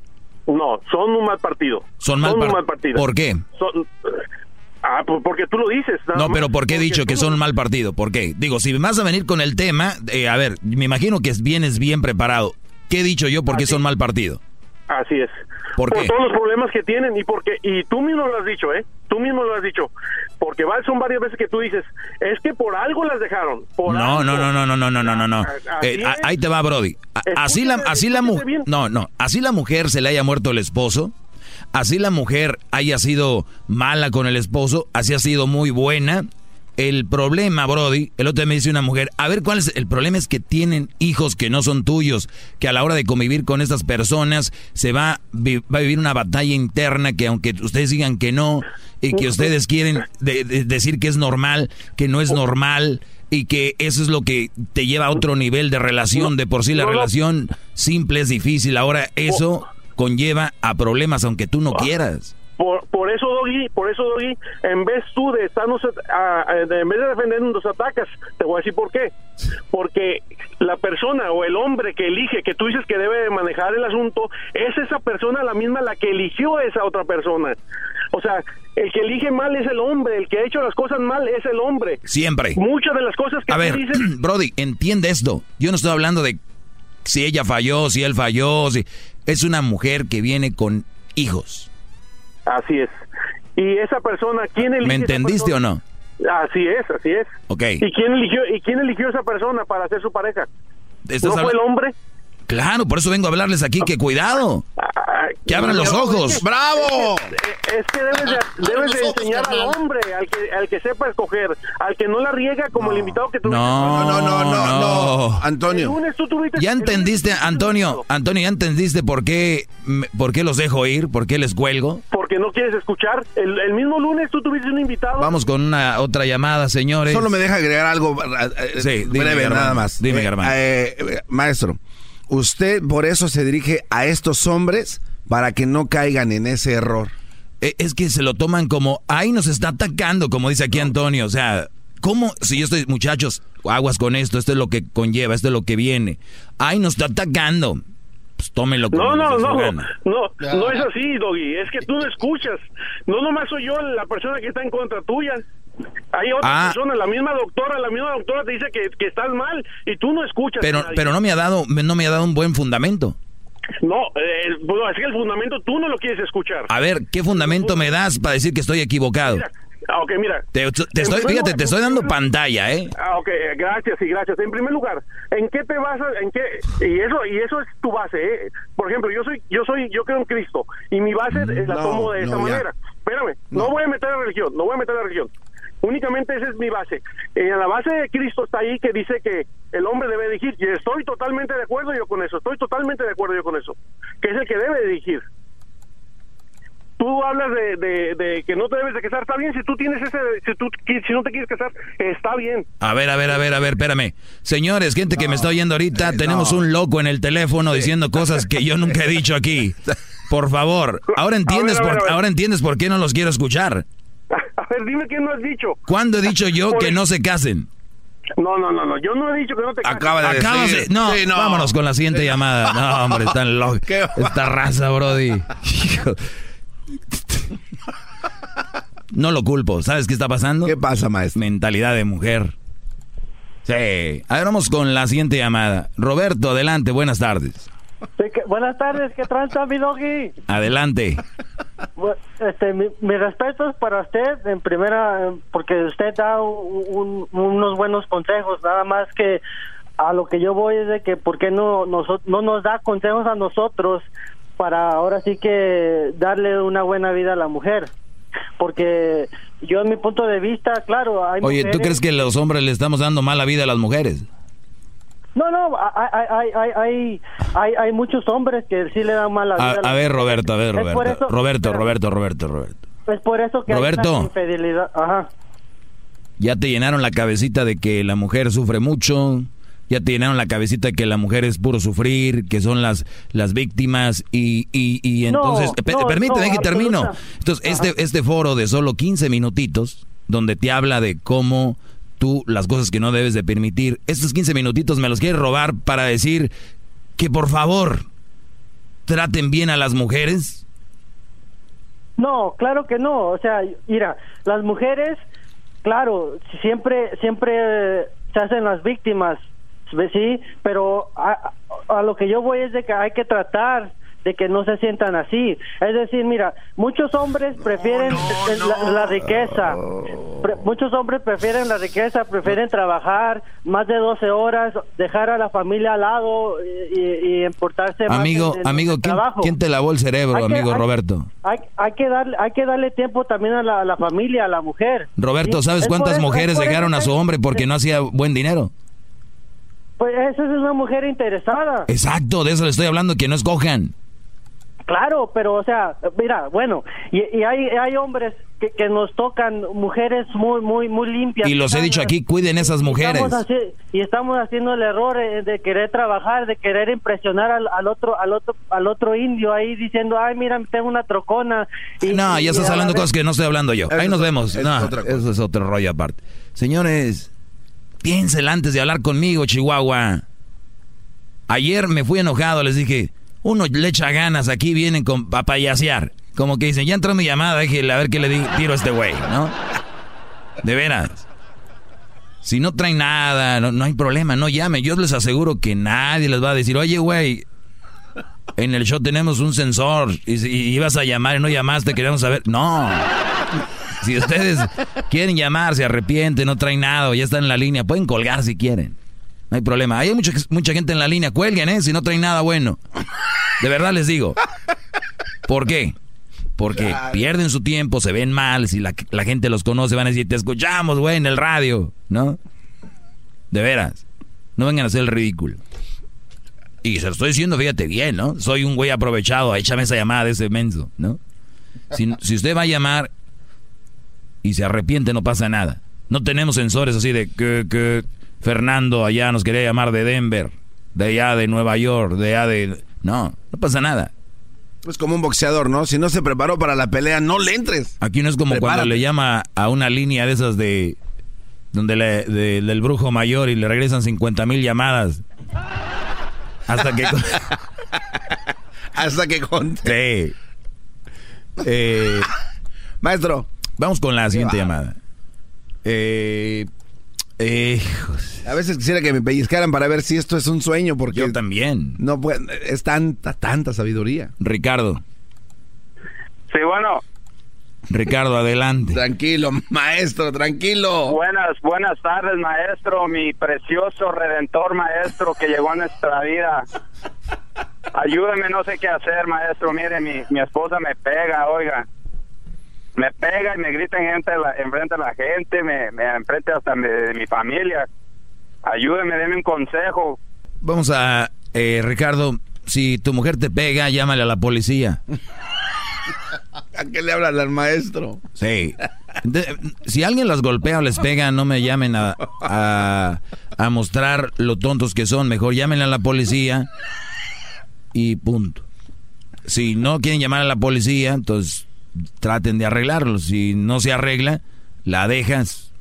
No, son un mal partido. Son mal, un par- mal partido. ¿Por qué? Son- Ah, pues porque tú lo dices. No, pero ¿por qué he dicho que son un mal partido? ¿Por qué? Digo, si vas a venir con el tema, eh, a ver, me imagino que vienes bien preparado. ¿Qué he dicho yo? ¿Por qué son mal partido? Así es. ¿Por, ¿Por todos los problemas que tienen y porque y tú mismo lo has dicho, ¿eh? Tú mismo lo has dicho. Porque son varias veces que tú dices, es que por algo las dejaron. Por no, no, no, no, no, no, no, no, no. Eh, ahí te va Brody. Así la así la mujer No, no, así la mujer se le haya muerto el esposo así la mujer haya sido mala con el esposo, así ha sido muy buena, el problema, Brody, el otro día me dice una mujer, a ver cuál es el problema es que tienen hijos que no son tuyos, que a la hora de convivir con estas personas se va, va a vivir una batalla interna que aunque ustedes digan que no y que ustedes quieren decir que es normal, que no es normal y que eso es lo que te lleva a otro nivel de relación, de por sí la relación simple es difícil, ahora eso conlleva a problemas aunque tú no quieras. Por, por eso, Doggy, por eso, Doggy, en vez tú de estarnos, a, en vez de defendernos, nos atacas. Te voy a decir por qué. Porque la persona o el hombre que elige, que tú dices que debe manejar el asunto, es esa persona la misma la que eligió a esa otra persona. O sea, el que elige mal es el hombre, el que ha hecho las cosas mal es el hombre. Siempre. Muchas de las cosas que a ver, dices... Brody, entiende esto. Yo no estoy hablando de si ella falló, si él falló, si... Es una mujer que viene con hijos Así es. Y esa persona, ¿quién eligió? ¿Me entendiste o no? Así es, así es. Ok. ¿Y quién eligió, y quién eligió esa persona para ser su pareja? ¿No fue el hombre? Claro, por eso vengo a hablarles aquí que cuidado. Que abran los ojos. ¡Bravo! Es que debes de, debes de enseñar al hombre, al que, al que sepa escoger, al que no la riega como el invitado que tuviste. No, no, no, no, no, Antonio. Ya entendiste, Antonio, Antonio, ¿ya entendiste por qué, por qué los dejo ir? ¿Por qué les cuelgo? Porque no quieres escuchar. El, el mismo lunes tú tuviste un invitado. Vamos con una otra llamada, señores. Solo me deja agregar algo eh, sí, breve, nada más. Dime, eh, hermano. Eh, maestro usted por eso se dirige a estos hombres para que no caigan en ese error. E, es que se lo toman como, ay, nos está atacando, como dice aquí Antonio. O sea, ¿cómo? Si yo estoy, muchachos, aguas con esto, esto es lo que conlleva, esto es lo que viene. Ay, nos está atacando. Pues tómelo como No, no, no, no, no es así, Doggy. Es que tú no escuchas. No nomás soy yo la persona que está en contra tuya. Hay otra ah. persona, la misma doctora, la misma doctora te dice que, que estás mal y tú no escuchas. Pero, pero no me ha dado, no me ha dado un buen fundamento. No, eh, bueno, así que el fundamento tú no lo quieres escuchar. A ver, ¿qué fundamento me das para decir que estoy equivocado? Ah, ok, mira. Te, estoy, fíjate, te estoy dando pantalla, ¿eh? Ah, ok, gracias, y gracias. En primer lugar, ¿en qué te basas? ¿En qué? Y eso, y eso es tu base, ¿eh? Por ejemplo, yo soy, yo soy, yo creo en Cristo, y mi base mm, la tomo de esta manera. Espérame, no. no voy a meter la religión, no voy a meter la religión. Únicamente esa es mi base. En la base de Cristo está ahí que dice que el hombre debe dirigir. Y estoy totalmente de acuerdo yo con eso. Estoy totalmente de acuerdo yo con eso. Que es el que debe dirigir. Tú hablas de, de, que no te debes de casar. Está bien si tú tienes ese... Si, tú, si no te quieres casar, está bien. A ver, a ver, a ver, a ver, espérame. Señores, gente que me está oyendo ahorita, tenemos un loco en el teléfono diciendo cosas que yo nunca he dicho aquí. Por favor, ahora entiendes, por, ahora entiendes por qué no los quiero escuchar. A ver, dime qué no has dicho. ¿Cuándo he dicho yo que no se casen? No, no, no, no, yo no he dicho que no te cases. Acaba de decir. No, vámonos con la siguiente llamada. No, hombre, están locos. Esta raza, brody. No lo culpo. ¿Sabes qué está pasando? ¿Qué pasa, maestro? Mentalidad de mujer. Sí. A ver, vamos con la siguiente llamada. Roberto, adelante, buenas tardes. buenas tardes, ¿qué tranza, mi doggy? Adelante. Este, mi, respeto es para usted, en primera, porque usted da unos buenos consejos, nada más que a lo que yo voy es de que, ¿por qué no, no nos da consejos a nosotros para ahora sí que darle una buena vida a la mujer? Porque yo, en mi punto de vista, claro, hay Oye, ¿tú crees que los hombres le estamos dando mala vida a las mujeres? No, no, hay, hay, hay, hay, hay muchos hombres que sí le dan mala vida. A, a, ver, Roberto, a ver, Roberto. Roberto, Roberto, Roberto, Roberto. Es por eso que Roberto, hay infidelidad. Ajá. Ya te llenaron la cabecita de que la mujer sufre mucho. Ya te llenaron la cabecita que la mujer es puro sufrir, que son las, las víctimas y, y, y entonces... permíteme que termino. Entonces, este, este foro de solo 15 minutitos, donde te habla de cómo tú las cosas que no debes de permitir. Estos 15 minutitos me los quieres robar para decir que por favor traten bien a las mujeres. No, claro que no. O sea, mira, las mujeres, claro, siempre, siempre se hacen las víctimas, sí, pero a, a lo que yo voy es de que hay que tratar de que no se sientan así. Es decir, mira, muchos hombres prefieren la, la riqueza. Pre- muchos hombres prefieren la riqueza, prefieren trabajar más de 12 horas, dejar a la familia al lado y, y- y importarse más Amigo, en- en amigo, ¿quién, trabajo. quién te lavó el cerebro, Hay que- amigo hay- Roberto? Hay, hay que darle hay que darle tiempo también a la, a la familia, a la mujer. Roberto, ¿sabes cuántas mujeres dejaron a su hombre porque no hacía buen dinero? Pues esa es una mujer interesada. Exacto, de eso le estoy hablando, que no escojan. Claro, pero o sea, mira, bueno, y, y hay, hay hombres que, que nos tocan mujeres muy, muy, muy limpias. Y los he dicho aquí, cuiden esas mujeres. Estamos y estamos haciendo el error eh, de querer trabajar, de querer impresionar al, al otro, al otro, al otro indio ahí diciendo, ay, mira, tengo una trocona. Y, No, ya estás hablando vez- cosas que no estoy hablando yo. Ahí nos vemos. eso No, eso es otro rollo aparte. Señores, piénsela antes de hablar conmigo, Chihuahua. Ayer me fui enojado, les dije, uno le echa ganas, aquí vienen con, a. Como que dicen, ya entró mi llamada, déjele a ver qué le di- tiro a este güey, ¿no? De veras. Si no traen nada, no, hay problema, no llame. Yo les aseguro que nadie les va a decir, oye, güey, en el show tenemos un sensor y, y ibas a llamar y no llamaste, queremos saber. No. Si ustedes quieren llamar, se arrepienten, no traen nada o ya están en la línea, pueden colgar si quieren. No hay problema. Hay mucha, mucha gente en la línea, cuelguen, ¿eh? Si no traen nada bueno. De verdad les digo. ¿Por qué? Porque pierden su tiempo, se ven mal, si la, la gente los conoce van a decir, te escuchamos, güey, en el radio, ¿no? De veras. No vengan a hacer el ridículo. Y se lo estoy diciendo, fíjate bien, ¿no? Soy un güey aprovechado, échame esa llamada de ese menso, ¿no? Si, si usted va a llamar y se arrepiente, no pasa nada. No tenemos sensores así de que, que Fernando allá nos quería llamar de Denver, de allá de Nueva York, de allá de... No, no pasa nada. Es como un boxeador, ¿no? Si no se preparó para la pelea, no le entres. Aquí no es como cuando le llama a una línea de esas de... Donde le, de- del brujo mayor y le regresan 50 mil llamadas. Hasta que... Hasta que conte. Sí. Eh, Maestro. Vamos con la siguiente va. llamada. Eh, eh, A veces quisiera que me pellizcaran para ver si esto es un sueño, porque... Yo también. No, pues, es tanta, tanta sabiduría. Ricardo. Sí, bueno. Ricardo, adelante. Tranquilo, maestro, tranquilo. Buenas, buenas tardes, maestro, mi precioso redentor maestro que llegó a nuestra vida. Ayúdeme, no sé qué hacer, maestro. Mire, mi, mi esposa me pega, oiga. Me pega y me grita en, gente, en frente de la gente, me, me enfrente hasta de, de mi familia. Ayúdeme, deme un consejo. Vamos a... eh, Ricardo, si tu mujer te pega, llámale a la policía. ¿A qué le hablan al maestro? Sí. De- si alguien las golpea o les pega, no me llamen a, a, a mostrar lo tontos que son. Mejor llámenle a la policía y punto. Si no quieren llamar a la policía, entonces traten de arreglarlo. Si no se arregla, la dejas.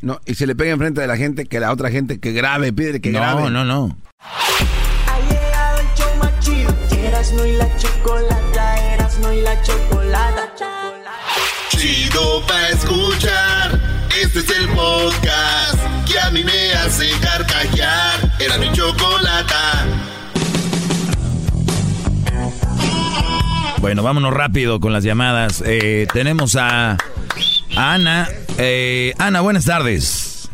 No, y si le pega enfrente de la gente, que la otra gente que grabe, pídele que grabe. No, no, no. Ha llegado el show más chido. Erasmo y la chocolata, Erasmo y la chocolata. Chido pa' escuchar. Este es el podcast que a mí me hace carcajear. Era mi chocolata. Bueno, vámonos rápido con las llamadas. Eh, tenemos a, a Ana. Eh, Ana, buenas tardes.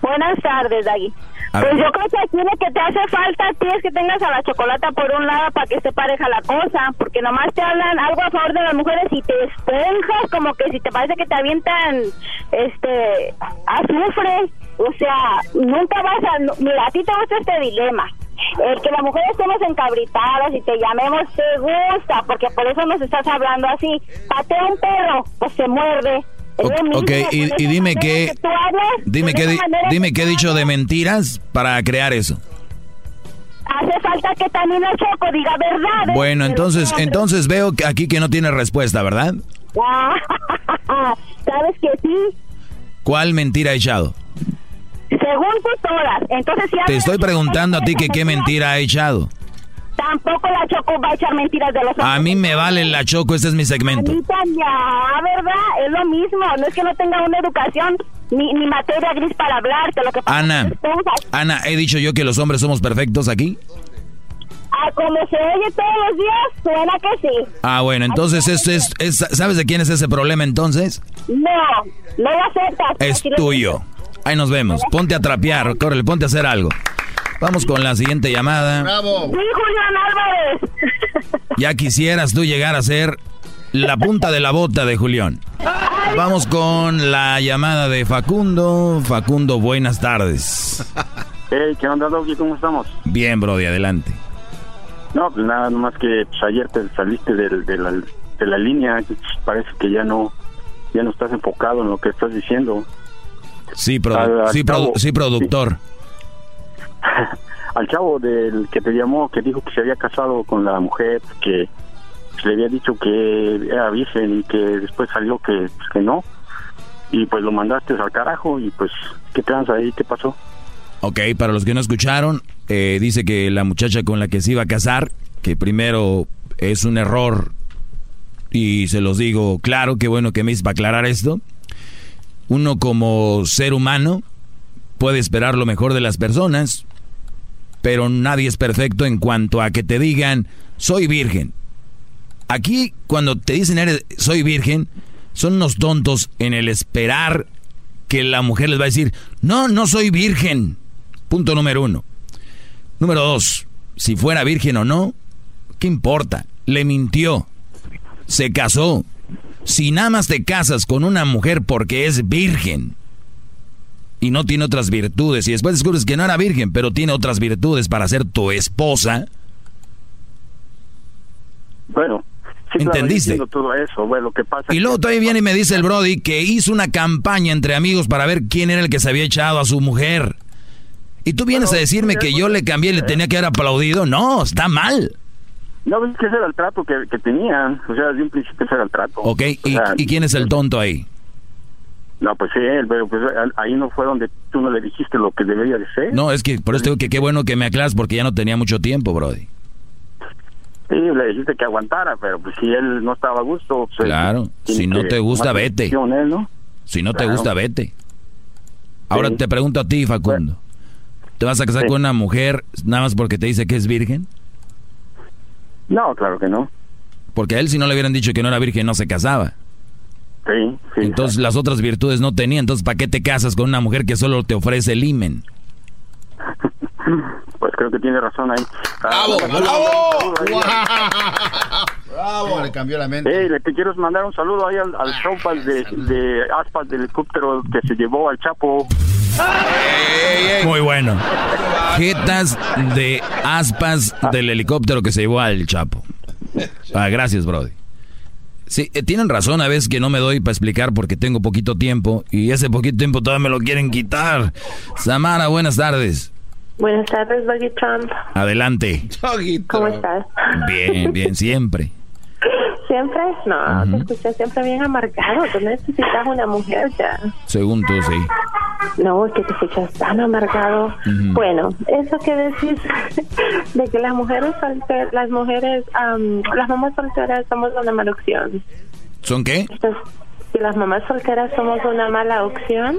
Buenas tardes, Dagui. Pues ver. yo creo que aquí lo que te hace falta a ti es que tengas a la chocolata por un lado para que esté pareja la cosa, porque nomás te hablan algo a favor de las mujeres y te esponjas como que si te parece que te avientan este azufre, o sea, nunca vas a mira, a ti te gusta este dilema. El que las mujeres estemos encabritadas y te llamemos te gusta, porque por eso nos estás hablando así. Patea un perro, pues se muerde. Mismo, Ok, y, por y dime qué, dime qué, dime qué he dicho de mentiras para crear eso. Hace falta que también la Choco diga verdad. Bueno, entonces, entonces veo que aquí que no tiene respuesta, ¿verdad? Sabes que sí, ¿Cuál mentira he echado? Según tú todas. Entonces, si Te estoy preguntando a ti que qué mentira he echado. Tampoco la Choco va a echar mentiras de los A mí me vale la choco, este es mi segmento. Ya, ¿verdad? Es lo mismo. No es que no tenga una educación ni, ni materia gris para hablarte. Lo que pasa Ana, es que Ana, he dicho yo que los hombres somos perfectos aquí. a como se oye todos los días, suena que sí. Ah, bueno, entonces esto es, es- ¿sabes de quién es ese problema entonces? No, no lo aceptas. Es tuyo. Ahí nos vemos. Ponte a trapear, córrele, ponte a hacer algo. Vamos con la siguiente llamada. ¡Sí, Julián Álvarez! Ya quisieras tú llegar a ser la punta de la bota de Julián. Vamos con la llamada de Facundo. Facundo, buenas tardes. Hey, ¿qué onda, Doggy? ¿Cómo estamos? Bien, Brody, adelante. No, pues nada, nomás que pues, ayer te saliste del- de, la, de la línea. pues, Parece que ya no ya no estás enfocado en lo que estás diciendo. Sí, produ- Al- al sí, produ- sí, productor. Al chavo del que te llamó, que dijo que se había casado con la mujer, que le había dicho que era virgen y que después salió que, que no. Y pues lo mandaste al carajo y pues, ¿qué tranza ahí? ¿Qué pasó? Ok, para los que no escucharon, eh, dice que la muchacha con la que se iba a casar, que primero es un error, y se los digo claro, qué bueno que me hice para aclarar esto. Uno como ser humano puede esperar lo mejor de las personas, pero nadie es perfecto en cuanto a que te digan, soy virgen. Aquí, cuando te dicen, eres, soy virgen, son unos tontos en el esperar que la mujer les va a decir, no, no soy virgen. Punto número uno. Número dos, si fuera virgen o no, ¿qué importa? Le mintió. Se casó. Si nada más te casas con una mujer porque es virgen y no tiene otras virtudes y después descubres que no era virgen, pero tiene otras virtudes para ser tu esposa, Bueno, sí, ¿Entendiste? todo eso. Bueno, lo que pasa Y luego todavía viene y me dice el Brody que hizo una campaña entre amigos para ver quién era el que se había echado a su mujer. Y tú vienes a decirme que yo le cambié y le tenía que haber aplaudido. No, está mal. No, es que ese era el trato que, que tenían. O sea, desde un principio ese era el trato. Ok, ¿y, O sea, y quién es el tonto ahí? No, pues sí, él, pero pues ahí no fue donde tú no le dijiste lo que debería de ser. No, es que por eso digo que qué bueno que me aclaras porque ya no tenía mucho tiempo, Brody. Sí, le dijiste que aguantara, pero pues si él no estaba a gusto... Pues, Claro, si no te gusta, vete. él, ¿no? Si no te gusta, vete. Ahora Sí. te pregunto a ti, Facundo. ¿Te vas a casar Sí. con una mujer nada más porque te dice que es virgen? No, claro que no. Porque a él si no le hubieran dicho que no era virgen no se casaba. Sí, sí. Entonces las otras virtudes no tenía. Entonces, ¿para qué te casas con una mujer que solo te ofrece el imen? Pues creo que tiene razón ahí. ¡Bravo! ¡Bravo! Bravo, le cambió la mente. Hey, le te quiero mandar un saludo ahí al, al showpas de, de aspas del helicóptero que se llevó al Chapo. Muy bueno. Jetas de aspas del helicóptero que se llevó al Chapo. Ah, gracias, Brody. Sí, eh, tienen razón a veces que no me doy para explicar porque tengo poquito tiempo y ese poquito tiempo todavía me lo quieren quitar. Samara, buenas tardes. Buenas tardes, Doggy Trump. Adelante. ¿Cómo estás? Bien, bien, siempre. ¿Siempre? No, te Ujú. escuchas siempre bien amargado. Tú necesitas una mujer ya. Según tú, sí. No, es que te escuchas tan amargado. Bueno, eso que decís de que las mujeres solteras, las mujeres, las mamás solteras somos una mala opción. ¿Son qué? Entonces, las mamás solteras somos una mala opción,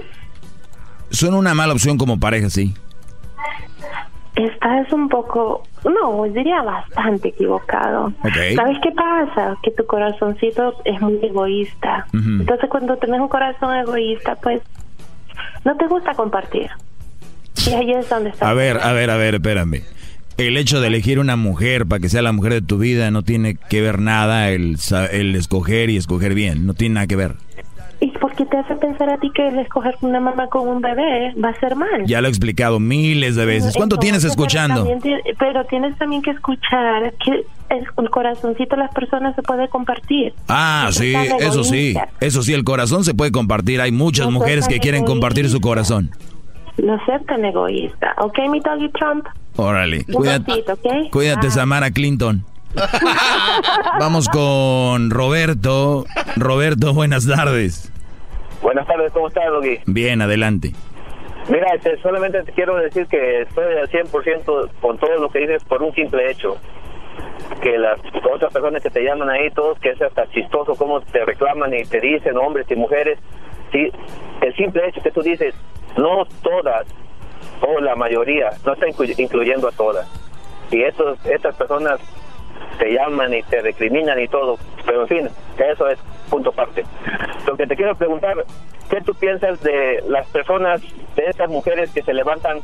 Son una mala opción como pareja, sí. Estás un poco, no, diría bastante equivocado. ¿Sabes qué pasa? Que tu corazoncito es muy egoísta. Entonces, cuando tienes un corazón egoísta, pues no te gusta compartir. Y ahí es donde está. A ver, a ver, a ver, espérame. El hecho de elegir una mujer para que sea la mujer de tu vida no tiene que ver nada el, el escoger y escoger bien. No tiene nada que ver. ¿Y por qué te hace pensar a ti que el escoger una mamá con un bebé va a ser mal? Ya lo he explicado miles de veces. ¿Cuánto tienes Entonces, escuchando? pero también pero tienes también que escuchar que el, corazoncito de las personas se puede compartir. Ah, No sí, eso sí. egoísta. Eso sí, el corazón se puede compartir. Hay muchas No mujeres que quieren compartir su corazón. No ser tan egoísta. ¿Ok, mi doggy Trump? Órale. Cuídate, besito, ¿ok? cuídate Ah. Samara Clinton. Vamos con Roberto. Roberto, buenas tardes. Buenas tardes, ¿cómo estás, Doggy? Bien, adelante. Mira, este, solamente te quiero decir que estoy al 100% con todo lo que dices por un simple hecho. Que las otras personas que te llaman ahí, todos, que es hasta chistoso cómo te reclaman y te dicen hombres y mujeres. Sí, el simple hecho que tú dices, no todas, o la mayoría, no está inclu- incluyendo a todas. y estos, estas personas te llaman y te recriminan y todo, pero en fin, que eso es punto aparte. Lo que te quiero preguntar, ¿qué tú piensas de las personas, de estas mujeres que se levantan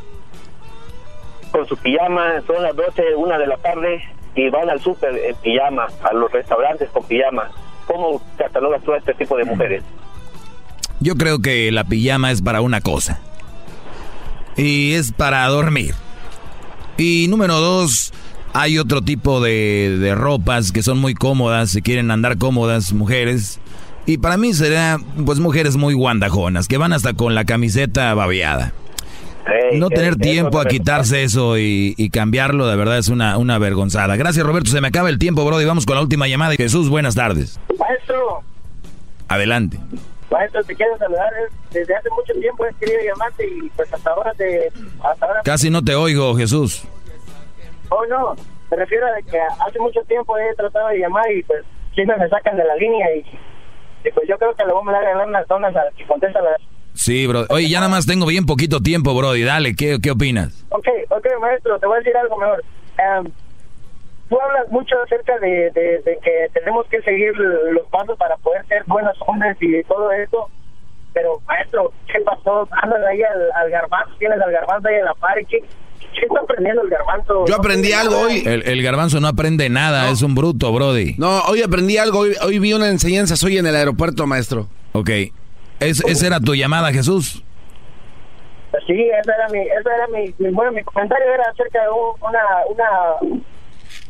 con su pijama, son las 12, una de la tarde y van al súper en pijama, a los restaurantes con pijama? ¿Cómo catalogas tú a este tipo de mujeres? Yo creo que la pijama es para una cosa. Y es para dormir. Y número dos, hay otro tipo de, de ropas que son muy cómodas, si quieren andar cómodas, mujeres. Y para mí será, pues, mujeres muy guandajonas, que van hasta con la camiseta babeada. no tener tiempo a quitarse eso y, y, cambiarlo, de verdad es una, una vergonzada. Gracias, Roberto. Se me acaba el tiempo, bro. Y vamos con la última llamada. Jesús, buenas tardes. Maestro. Adelante. Maestro, te quiero saludar. Desde hace mucho tiempo he querido llamarte y pues hasta ahora te... Hasta ahora... Casi no te oigo, Jesús. Oh, no. Me refiero a que hace mucho tiempo he tratado de llamar y pues siempre me sacan de la línea y, y pues yo creo que le vamos a dar unas zonas a que contesta las... Sí, bro. Oye, ya nada más tengo bien poquito tiempo, bro. Y dale, ¿qué, qué opinas? Ok, ok, maestro, te voy a decir algo mejor. Um, tú hablas mucho acerca de, de, de, que tenemos que seguir los pasos para poder ser buenos hombres y todo eso. Pero, maestro, ¿qué pasó? Andas ahí al, al garbanzo, tienes al garbanzo ahí en la par. ¿Qué, ¿Qué está aprendiendo el garbanzo? Yo aprendí algo hoy. El, el garbanzo no aprende nada, no. es un bruto, Brody. No, hoy aprendí algo. Hoy, hoy vi una enseñanza hoy en el aeropuerto, maestro. Ok. ¿Es, ¿Esa era tu llamada, Jesús? Sí, esa era mi, esa era mi, mi, bueno, mi comentario era acerca de un, una, una,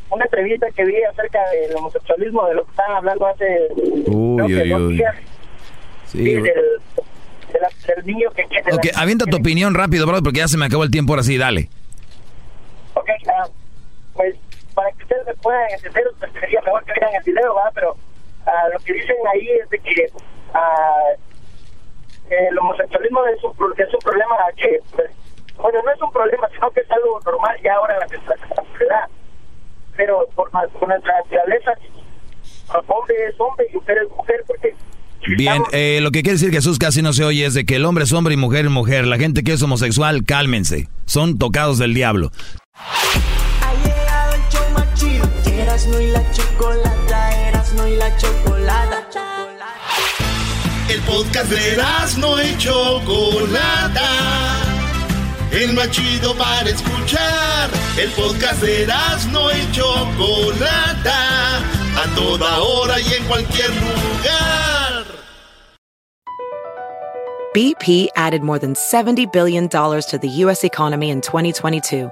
una entrevista que vi acerca del homosexualismo, de lo que estaban hablando hace uy, uy, uy. días. Sí, sí del, niño que... que ok, la, avienta tu opinión rápido, bro, porque ya se me acabó el tiempo ahora sí, dale. Uh, pues para que ustedes me puedan entender, pues sería mejor que vean el video, ¿verdad? Pero uh, lo que dicen ahí es de que uh, el homosexualismo es un, es un problema que, pues, bueno, no es un problema, sino que es algo normal ya ahora en la sociedad. Pero por, por nuestra naturaleza, hombre es hombre y mujer es mujer, porque Bien, eh, lo que quiere decir Jesús casi no se oye es de que el hombre es hombre y mujer es mujer. La gente que es homosexual, cálmense. Son tocados del diablo. Ha llegado el show más chido. Erasmo y la chocolata, Erasmo y la chocolata. El podcast de Erasmo y chocolata. El más chido para escuchar. El podcast de Erasmo y chocolata. A toda hora y en cualquier lugar. BP added more than $70 billion to the U.S. economy in 2022